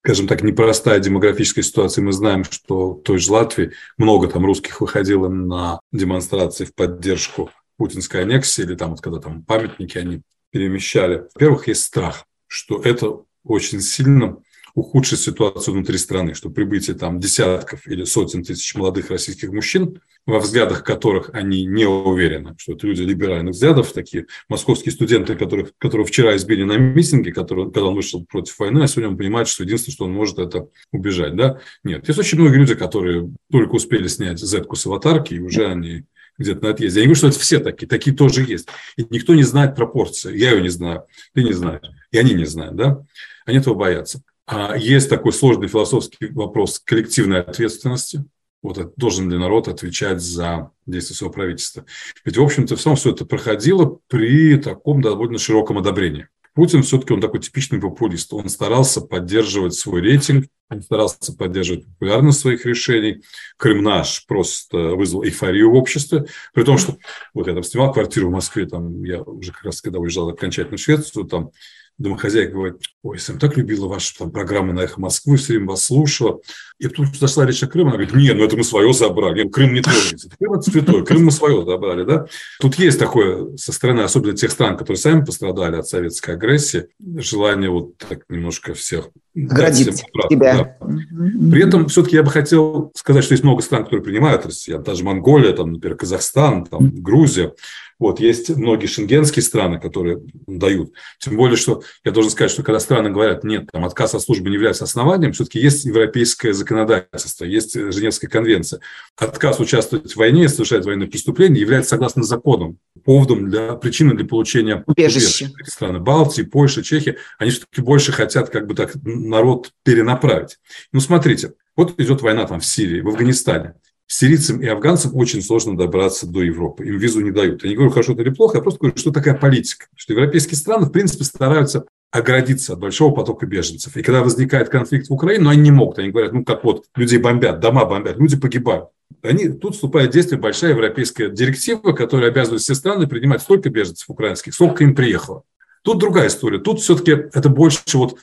скажем так, непростая демографическая ситуация. Мы знаем, что в той же Латвии много там русских выходило на демонстрации в поддержку путинской аннексии, или там вот когда там памятники они перемещали. Во-первых, есть страх, что это очень сильно ухудшить ситуацию внутри страны, что прибытие там десятков или сотен тысяч молодых российских мужчин, во взглядах которых они не уверены, что это люди либеральных взглядов, такие московские студенты, которых, которого вчера избили на митинге, который, когда он вышел против войны, а сегодня он понимает, что единственное, что он может, это убежать. Да? Нет, есть очень многие люди, которые только успели снять зетку с аватарки, и уже они где-то на отъезде. Я не говорю, что это все такие, такие тоже есть. И никто не знает пропорции. Я ее не знаю, ты не знаешь, и они не знают, да? Они этого боятся. А есть такой сложный философский вопрос коллективной ответственности. Вот должен ли народ отвечать за действия своего правительства? Ведь, в общем-то, все, все это проходило при таком довольно широком одобрении. Путин все-таки он такой типичный популист. Он старался поддерживать свой рейтинг, он старался поддерживать популярность своих решений. Крым наш просто вызвал эйфорию в обществе. При том, что вот я там снимал квартиру в Москве, там я уже как раз когда уезжал окончательно в Швецию, там домохозяйка говорит, ой, Сэм, так любила вашу там, программу на «Эхо Москвы», все время вас слушала. И тут зашла речь о Крыме, она говорит, нет, ну это мы свое забрали, Крым не трогайте. Крым это святой, Крым мы свое забрали, да. Тут есть такое со стороны, особенно тех стран, которые сами пострадали от советской агрессии, желание вот так немножко всех Градить себя. Да. При этом все-таки я бы хотел сказать, что есть много стран, которые принимают Россию, даже Монголия, там, например, Казахстан, там, Грузия. Вот, есть многие шенгенские страны, которые дают. Тем более, что я должен сказать, что когда страны говорят, нет, там, отказ от службы не является основанием, все-таки есть европейское законодательство, есть Женевская конвенция. Отказ участвовать в войне, совершать военные преступления является согласно законам поводом для причины для получения убежища. Страны Балтии, Польши, Чехии, они все-таки больше хотят как бы так народ перенаправить. Ну, смотрите, вот идет война там в Сирии, в Афганистане сирийцам и афганцам очень сложно добраться до Европы. Им визу не дают. Я не говорю, хорошо это или плохо, я просто говорю, что такая политика. Что европейские страны, в принципе, стараются оградиться от большого потока беженцев. И когда возникает конфликт в Украине, ну, они не могут. Они говорят, ну, как вот, людей бомбят, дома бомбят, люди погибают. Они, тут вступает в действие большая европейская директива, которая обязывает все страны принимать столько беженцев украинских, сколько им приехало. Тут другая история. Тут все-таки это больше вот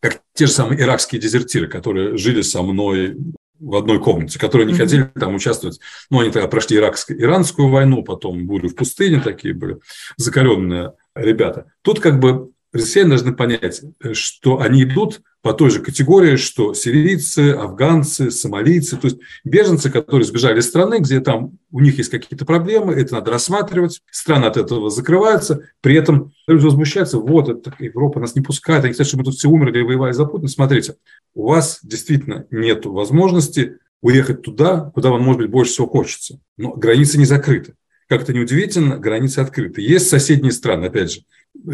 как те же самые иракские дезертиры, которые жили со мной в одной комнате, которые не хотели там участвовать. Ну, они тогда прошли иракскую, иранскую войну, потом бурю в пустыне такие были, закаленные ребята. Тут как бы россияне должны понять, что они идут по той же категории, что сирийцы, афганцы, сомалийцы, то есть беженцы, которые сбежали из страны, где там у них есть какие-то проблемы, это надо рассматривать, страны от этого закрываются, при этом люди возмущаются, вот, это, Европа нас не пускает, они хотят, чтобы мы тут все умерли, воевали за Путина. Смотрите, у вас действительно нет возможности уехать туда, куда вам, может быть, больше всего хочется. Но границы не закрыты. Как это неудивительно, границы открыты. Есть соседние страны, опять же,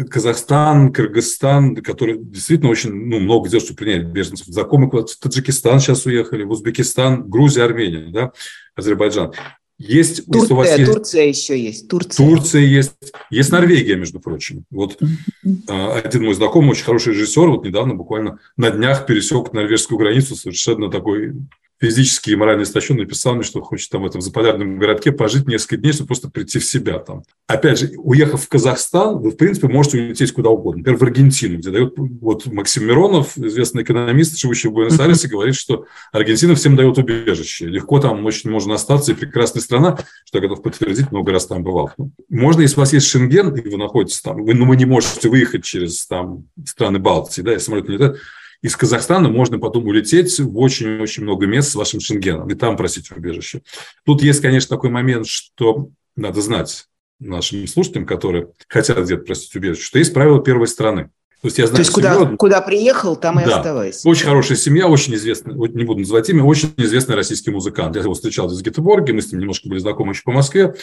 Казахстан, Кыргызстан, которые действительно очень ну, много делают, чтобы принять беженцев. Знакомые в Таджикистан сейчас уехали, в Узбекистан, Грузия, Армения, да, Азербайджан. Есть, Турция, у вас есть, Турция еще есть. Турция. Турция есть. Есть Норвегия, между прочим. Вот mm-hmm. один мой знакомый, очень хороший режиссер, вот недавно буквально на днях пересек норвежскую границу совершенно такой физически и морально истощен, написал мне, что хочет там в этом заполярном городке пожить несколько дней, чтобы просто прийти в себя там. Опять же, уехав в Казахстан, вы, в принципе, можете улететь куда угодно. Например, в Аргентину, где дает вот Максим Миронов, известный экономист, живущий в Буэнос-Айресе, говорит, что Аргентина всем дает убежище. Легко там очень можно остаться, и прекрасная страна, что я готов подтвердить, много раз там бывал. Ну, можно, если у вас есть Шенген, и вы находитесь там, вы, ну, вы не можете выехать через там страны Балтии, да, и самолет не летает, из Казахстана можно потом улететь в очень-очень много мест с вашим шенгеном и там просить убежище. Тут есть, конечно, такой момент, что надо знать нашим слушателям, которые хотят где-то просить убежище, что есть правила первой страны. То есть, я знаю, То есть куда, куда приехал, там и да. оставайся. Очень хорошая семья, очень известная, не буду называть имя, очень известный российский музыкант. Я его встречал из Гетеборги, мы с ним немножко были знакомы еще по Москве.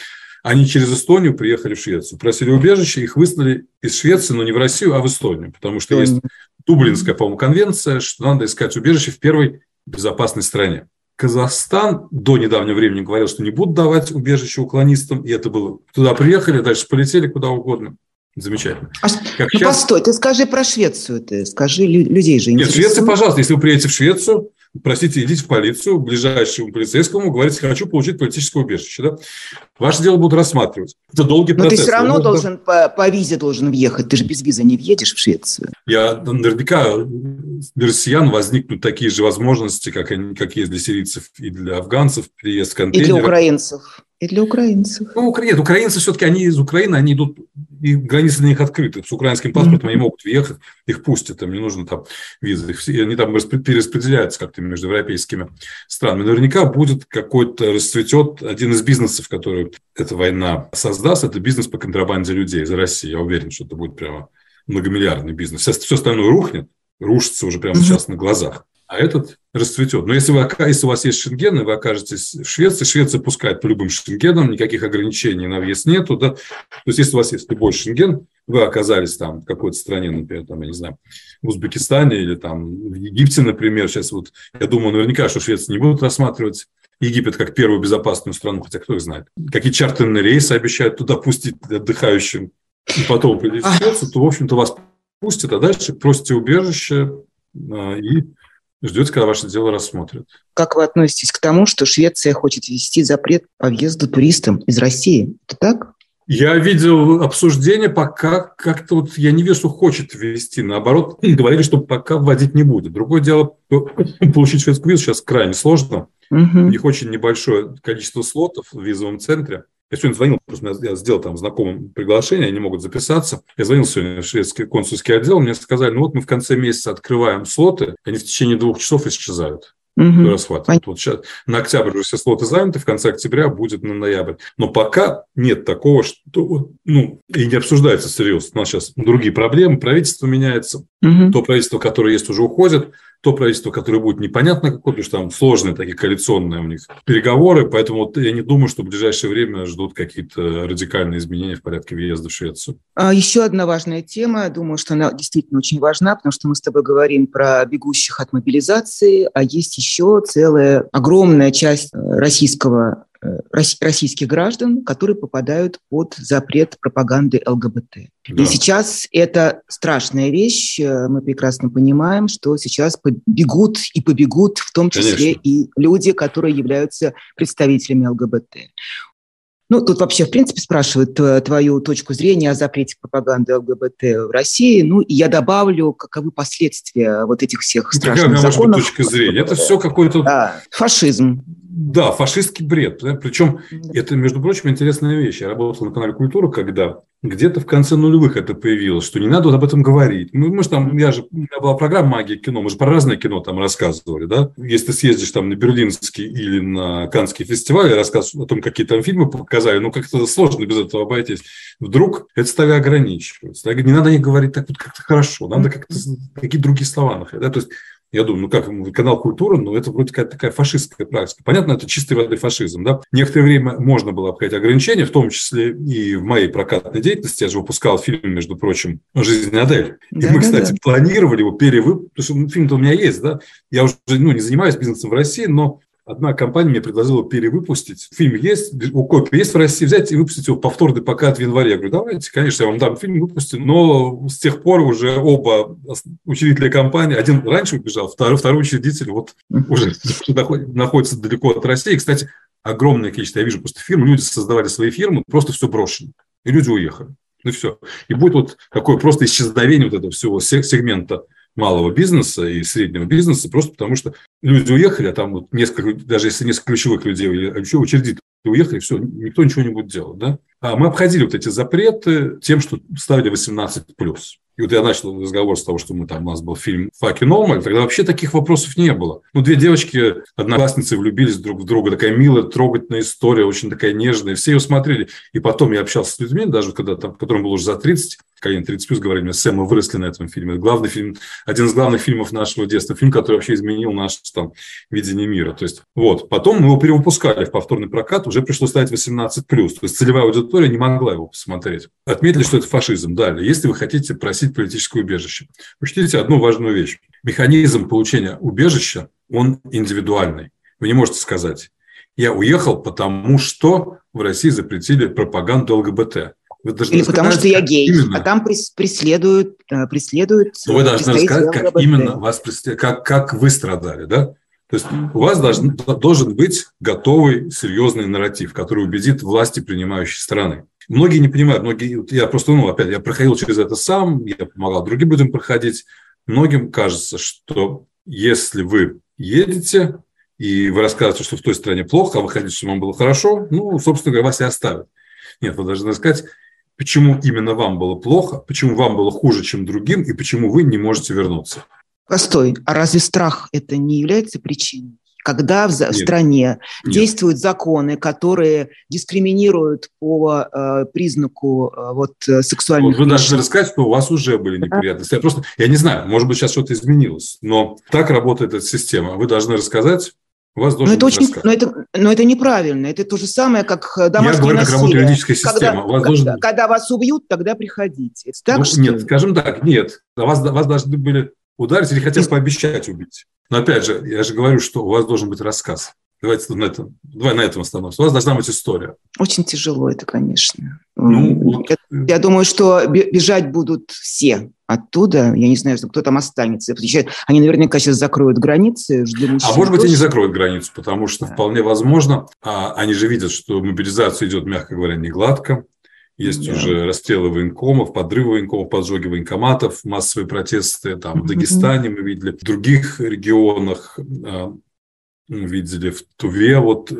Они через Эстонию приехали в Швецию, просили убежище, их выслали из Швеции, но не в Россию, а в Эстонию, потому что есть Дублинская, по-моему, конвенция, что надо искать убежище в первой безопасной стране. Казахстан до недавнего времени говорил, что не будут давать убежище уклонистам, и это было. Туда приехали, дальше полетели куда угодно. Замечательно. А, как ну, сейчас... постой, ты скажи про Швецию, ты скажи, людей же интересует. Нет, Швеция, пожалуйста, если вы приедете в Швецию, Простите, идите в полицию, ближайшему полицейскому, говорите, хочу получить политическое убежище. Да? Ваше дело будут рассматривать. Это долгий процесс. Но ты все равно Вы должен по, по визе должен въехать. Ты же без визы не въедешь в Швецию. Я наверняка для россиян возникнут такие же возможности, как, они, как есть для сирийцев и для афганцев, приезд контейнера. И для украинцев. И для украинцев. Ну, нет, украинцы все-таки, они из Украины, они идут, и границы для них открыты. С украинским паспортом mm-hmm. они могут въехать, их пустят, им не нужно там визы. Их, они там перераспределяются как-то между европейскими странами. Наверняка будет какой-то, расцветет один из бизнесов, который эта война создаст, это бизнес по контрабанде людей из России. Я уверен, что это будет прямо многомиллиардный бизнес. Все, все остальное рухнет, рушится уже прямо mm-hmm. сейчас на глазах а этот расцветет. Но если, вы, если у вас есть шенген, и вы окажетесь в Швеции, Швеция пускает по любым шенгенам, никаких ограничений на въезд нету. Да? То есть, если у вас есть любой шенген, вы оказались там в какой-то стране, например, там, я не знаю, в Узбекистане или там в Египте, например, сейчас вот, я думаю, наверняка, что Швеция не будут рассматривать Египет как первую безопасную страну, хотя кто их знает. Какие чартерные рейсы обещают туда пустить отдыхающим, и потом придете то, в общем-то, вас пустят, а дальше просите убежище а, и ждете, когда ваше дело рассмотрят. Как вы относитесь к тому, что Швеция хочет ввести запрет по въезду туристам из России? Это так? Я видел обсуждение, пока как-то вот я не вижу, что хочет ввести. Наоборот, говорили, что пока вводить не будет. Другое дело, получить шведскую визу сейчас крайне сложно. Угу. У них очень небольшое количество слотов в визовом центре. Я сегодня звонил, просто я сделал там знакомым приглашение, они могут записаться. Я звонил сегодня в шведский консульский отдел, мне сказали, ну вот мы в конце месяца открываем слоты, они в течение двух часов исчезают угу. расхватывают. Вот сейчас на октябрь уже все слоты заняты, в конце октября будет на ноябрь. Но пока нет такого, что ну, и не обсуждается серьезно. У нас сейчас другие проблемы, правительство меняется, угу. то правительство, которое есть, уже уходит, то правительство, которое будет непонятно какое, потому что там сложные такие коалиционные у них переговоры, поэтому вот я не думаю, что в ближайшее время ждут какие-то радикальные изменения в порядке въезда в Швецию. А еще одна важная тема, думаю, что она действительно очень важна, потому что мы с тобой говорим про бегущих от мобилизации, а есть еще целая огромная часть российского Э, российских граждан, которые попадают под запрет пропаганды ЛГБТ. Да. И сейчас это страшная вещь. Э, мы прекрасно понимаем, что сейчас побегут и побегут в том числе Конечно. и люди, которые являются представителями ЛГБТ. Ну, тут вообще, в принципе, спрашивают твою точку зрения о запрете пропаганды ЛГБТ в России. Ну, и я добавлю, каковы последствия вот этих всех ну, страшных Какая законов. точка зрения? Это все какой-то... Да, фашизм. Да, фашистский бред. Причем это, между прочим, интересная вещь. Я работал на канале «Культура», когда где-то в конце нулевых это появилось, что не надо вот об этом говорить. Мы, мы же там, я же, у меня была программа «Магия кино», мы же про разное кино там рассказывали, да. Если ты съездишь там на Берлинский или на Каннский фестиваль и рассказываешь о том, какие там фильмы показали, ну, как-то сложно без этого обойтись. Вдруг это стали ограничивать. Не надо не говорить так вот как-то хорошо, надо как-то какие-то другие слова находить. Да? То есть я думаю, ну как, канал культуры, ну это вроде какая-то такая фашистская практика. Понятно, это чистой воды фашизм, да. Некоторое время можно было обходить ограничения, в том числе и в моей прокатной деятельности. Я же выпускал фильм, между прочим, «Жизнь Адель». И мы, кстати, да. планировали его перевыпуск, потому что фильм-то у меня есть, да. Я уже ну, не занимаюсь бизнесом в России, но Одна компания мне предложила перевыпустить. Фильм есть, у копии есть в России, взять и выпустить его повторный пока в январе. Я говорю, давайте, конечно, я вам дам фильм, выпустим. Но с тех пор уже оба учредителя компании, один раньше убежал, второй, второй учредитель вот уже находится далеко от России. Кстати, огромное количество, я вижу просто фирмы, люди создавали свои фирмы, просто все брошено. И люди уехали. Ну все. И будет вот такое просто исчезновение вот этого всего сегмента малого бизнеса и среднего бизнеса, просто потому что люди уехали, а там вот несколько, даже если несколько ключевых людей или учредителей уехали, все, никто ничего не будет делать. Да? А мы обходили вот эти запреты тем, что ставили 18+. И вот я начал разговор с того, что мы там, у нас был фильм «Fucking Normal», тогда вообще таких вопросов не было. Ну, две девочки, одноклассницы влюбились друг в друга, такая милая, трогательная история, очень такая нежная, все ее смотрели. И потом я общался с людьми, даже когда там, которым было уже за 30, Калин 30 плюс говорили, мне, Сэм, мы выросли на этом фильме. Главный фильм, один из главных фильмов нашего детства, фильм, который вообще изменил наше там видение мира. То есть, вот. Потом мы его перевыпускали в повторный прокат, уже пришлось ставить 18 плюс. То есть, целевая аудитория не могла его посмотреть. Отметили, что это фашизм. Далее, если вы хотите просить политическое убежище, учтите одну важную вещь. Механизм получения убежища, он индивидуальный. Вы не можете сказать, я уехал, потому что в России запретили пропаганду ЛГБТ. Вы должны Или потому что я гей, именно. а там преследуют, э, преследуют. Но вы должны рассказать, как ЛГБТ. именно вас преследуют, как, как вы страдали, да? То есть у вас должен, должен быть готовый серьезный нарратив, который убедит власти принимающей страны. Многие не понимают, многие, я просто, ну, опять, я проходил через это сам, я помогал другим людям проходить. Многим кажется, что если вы едете, и вы рассказываете, что в той стране плохо, а вы хотите, чтобы вам было хорошо, ну, собственно говоря, вас и оставят. Нет, вы должны сказать, почему именно вам было плохо, почему вам было хуже, чем другим, и почему вы не можете вернуться. Постой, а разве страх это не является причиной? Когда в, нет, стране нет. действуют законы, которые дискриминируют по э, признаку э, вот, э, сексуальных... Вот вы должны рассказать, что у вас уже были неприятности. Я просто, я не знаю, может быть, сейчас что-то изменилось, но так работает эта система. Вы должны рассказать, вас должен но это очень, но это, но это неправильно. Это то же самое, как домашнее Я говорю, насилие. как работает юридическая система. Когда, вас должен... когда, когда вас убьют, тогда приходите. Так, ну, что... Нет, скажем так, нет. Вас, вас должны были ударить или хотя бы пообещать убить. Но опять же, я же говорю, что у вас должен быть рассказ. Давайте на этом, давай на этом остановимся. У вас должна быть история. Очень тяжело это, конечно. Ну, вот. я, я думаю, что бежать будут все оттуда. Я не знаю, кто там останется. Они наверняка сейчас закроют границы. А может быть, и не закроют границу, потому что да. вполне возможно, а, они же видят, что мобилизация идет, мягко говоря, не гладко. Есть да. уже расстрелы военкомов, подрывы военкомов, поджоги военкоматов, массовые протесты. Там в Дагестане мы видели, в других регионах а, видели в Туве, вот э,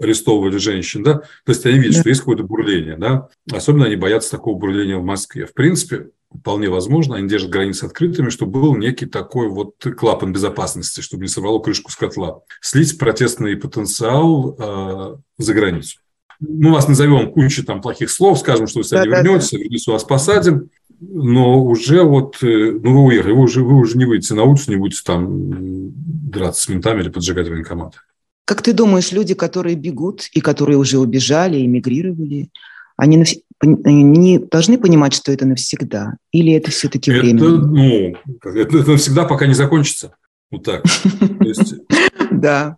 арестовывали женщин, да, то есть они видят, да. что есть какое-то бурление, да, особенно они боятся такого бурления в Москве. В принципе, вполне возможно, они держат границы открытыми, чтобы был некий такой вот клапан безопасности, чтобы не сорвало крышку с котла. Слить протестный потенциал э, за границу. Мы вас назовем кучей там плохих слов, скажем, что вы сюда да, не вернетесь, да, да. вернетесь, вас посадим, но уже вот, э, ну вы уехали, вы уже, вы уже не выйдете на улицу, не будете там драться с ментами или поджигать военкоматы. Как ты думаешь, люди, которые бегут и которые уже убежали, эмигрировали, они, навс... они должны понимать, что это навсегда? Или это все-таки время? Ну, это, это навсегда, пока не закончится. Вот так. Да.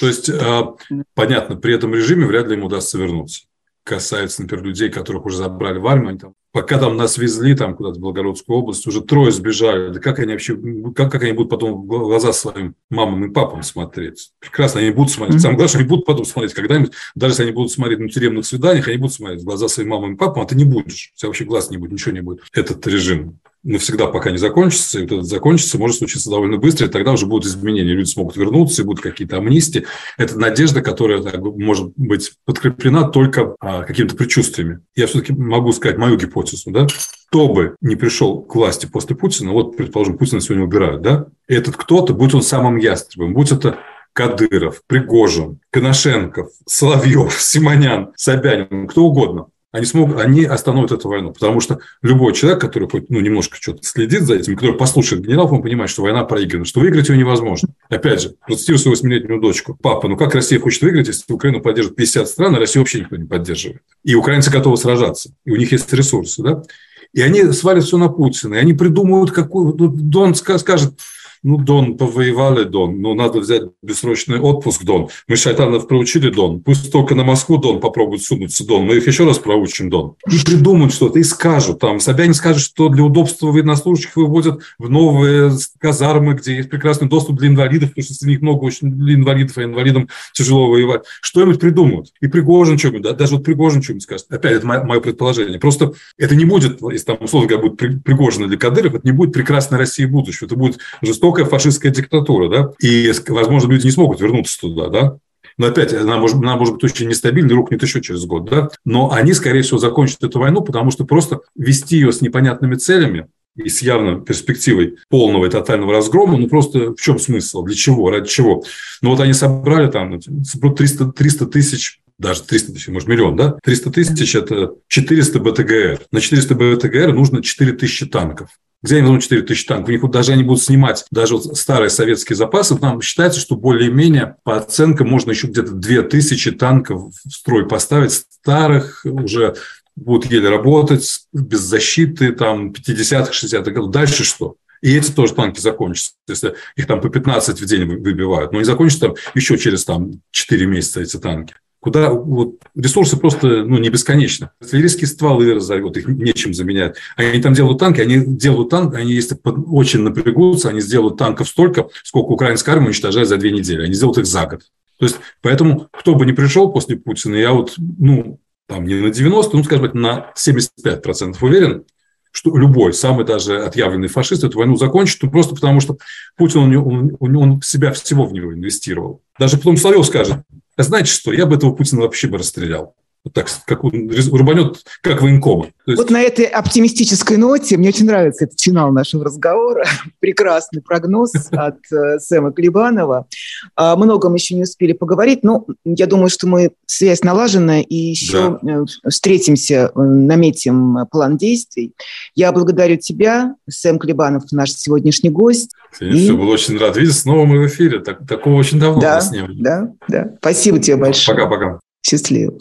То есть, а, понятно, при этом режиме вряд ли им удастся вернуться. Касается, например, людей, которых уже забрали в армию, они там Пока там нас везли там куда-то в Белгородскую область, уже трое сбежали. Да как они вообще, как, как они будут потом в глаза своим мамам и папам смотреть? Прекрасно, они будут смотреть. Самое главное, что они будут потом смотреть когда-нибудь, даже если они будут смотреть на тюремных свиданиях, они будут смотреть в глаза своим мамам и папам, а ты не будешь. У тебя вообще глаз не будет, ничего не будет. Этот режим навсегда пока не закончится, и вот это закончится, может случиться довольно быстро, и тогда уже будут изменения, люди смогут вернуться, и будут какие-то амнистии. Это надежда, которая так, может быть подкреплена только а, какими-то предчувствиями. Я все-таки могу сказать мою гипотезу, да? Кто бы не пришел к власти после Путина, вот, предположим, Путина сегодня убирают, да? Этот кто-то, будь он самым ястребом, будь это Кадыров, Пригожин, Коношенков, Соловьев, Симонян, Собянин, кто угодно они смогут, они остановят эту войну. Потому что любой человек, который хоть ну, немножко что-то следит за этим, который послушает генералов, он понимает, что война проиграна, что выиграть ее невозможно. Опять же, процитирую свою восьмилетнюю дочку. Папа, ну как Россия хочет выиграть, если Украину поддержит 50 стран, а Россию вообще никто не поддерживает? И украинцы готовы сражаться, и у них есть ресурсы, да? И они свалят все на Путина, и они придумывают, какой... Дон скажет, ну, Дон, повоевали, Дон, ну, надо взять бессрочный отпуск, Дон. Мы шайтанов проучили, Дон. Пусть только на Москву, Дон, попробуют сунуться, Дон. Мы их еще раз проучим, Дон. И придумают что-то, и скажут. Там Собянин скажет, что для удобства военнослужащих выводят в новые казармы, где есть прекрасный доступ для инвалидов, потому что среди них много очень инвалидов, а инвалидам тяжело воевать. Что-нибудь придумают. И Пригожин что-нибудь, да, даже вот Пригожин что-нибудь скажет. Опять, это мое, мое предположение. Просто это не будет, если там, условно говоря, будет Пригожин или Кадыров, это не будет прекрасной России будущего. Это будет жестокая жестокая фашистская диктатура, да, и, возможно, люди не смогут вернуться туда, да, но опять, она может, она может быть очень нестабильной, рухнет еще через год, да, но они, скорее всего, закончат эту войну, потому что просто вести ее с непонятными целями, и с явной перспективой полного и тотального разгрома, ну просто в чем смысл, для чего, ради чего? Ну вот они собрали там 300, 300 тысяч даже 300 тысяч, может, миллион, да? 300 тысяч – это 400 БТГР. На 400 БТГР нужно 4 тысячи танков. Где они возьмут 4 тысячи танков? У них вот даже они будут снимать даже вот старые советские запасы. Там считается, что более-менее по оценкам можно еще где-то 2 тысячи танков в строй поставить. Старых уже будут еле работать, без защиты, там, 50-х, 60-х годов. Дальше что? И эти тоже танки закончатся, если их там по 15 в день выбивают. Но они закончатся там еще через там, 4 месяца, эти танки куда вот, ресурсы просто ну, не бесконечны. Артиллерийские стволы разорвут, их нечем заменять. Они там делают танки, они делают танк, они если очень напрягутся, они сделают танков столько, сколько украинская армия уничтожает за две недели. Они сделают их за год. То есть, поэтому, кто бы ни пришел после Путина, я вот, ну, там не на 90, ну, скажем так, на 75% уверен, что любой, самый даже отъявленный фашист эту войну закончит, ну, просто потому что Путин, он, он, он себя всего в него инвестировал. Даже потом Соловьев скажет, знаете что, я бы этого Путина вообще бы расстрелял. Вот так, как он рубанет, как военкома. Есть... Вот на этой оптимистической ноте мне очень нравится этот финал нашего разговора. Прекрасный прогноз от э, Сэма Клебанова. О многом еще не успели поговорить, но я думаю, что мы связь налажена и еще да. Э, встретимся, э, наметим план действий. Я благодарю тебя, Сэм Клебанов, наш сегодняшний гость. Конечно, и... был очень рад видеть. Снова мы в эфире. Так, такого очень давно да, не было. Да, да. Спасибо тебе большое. Пока-пока. Счастливо.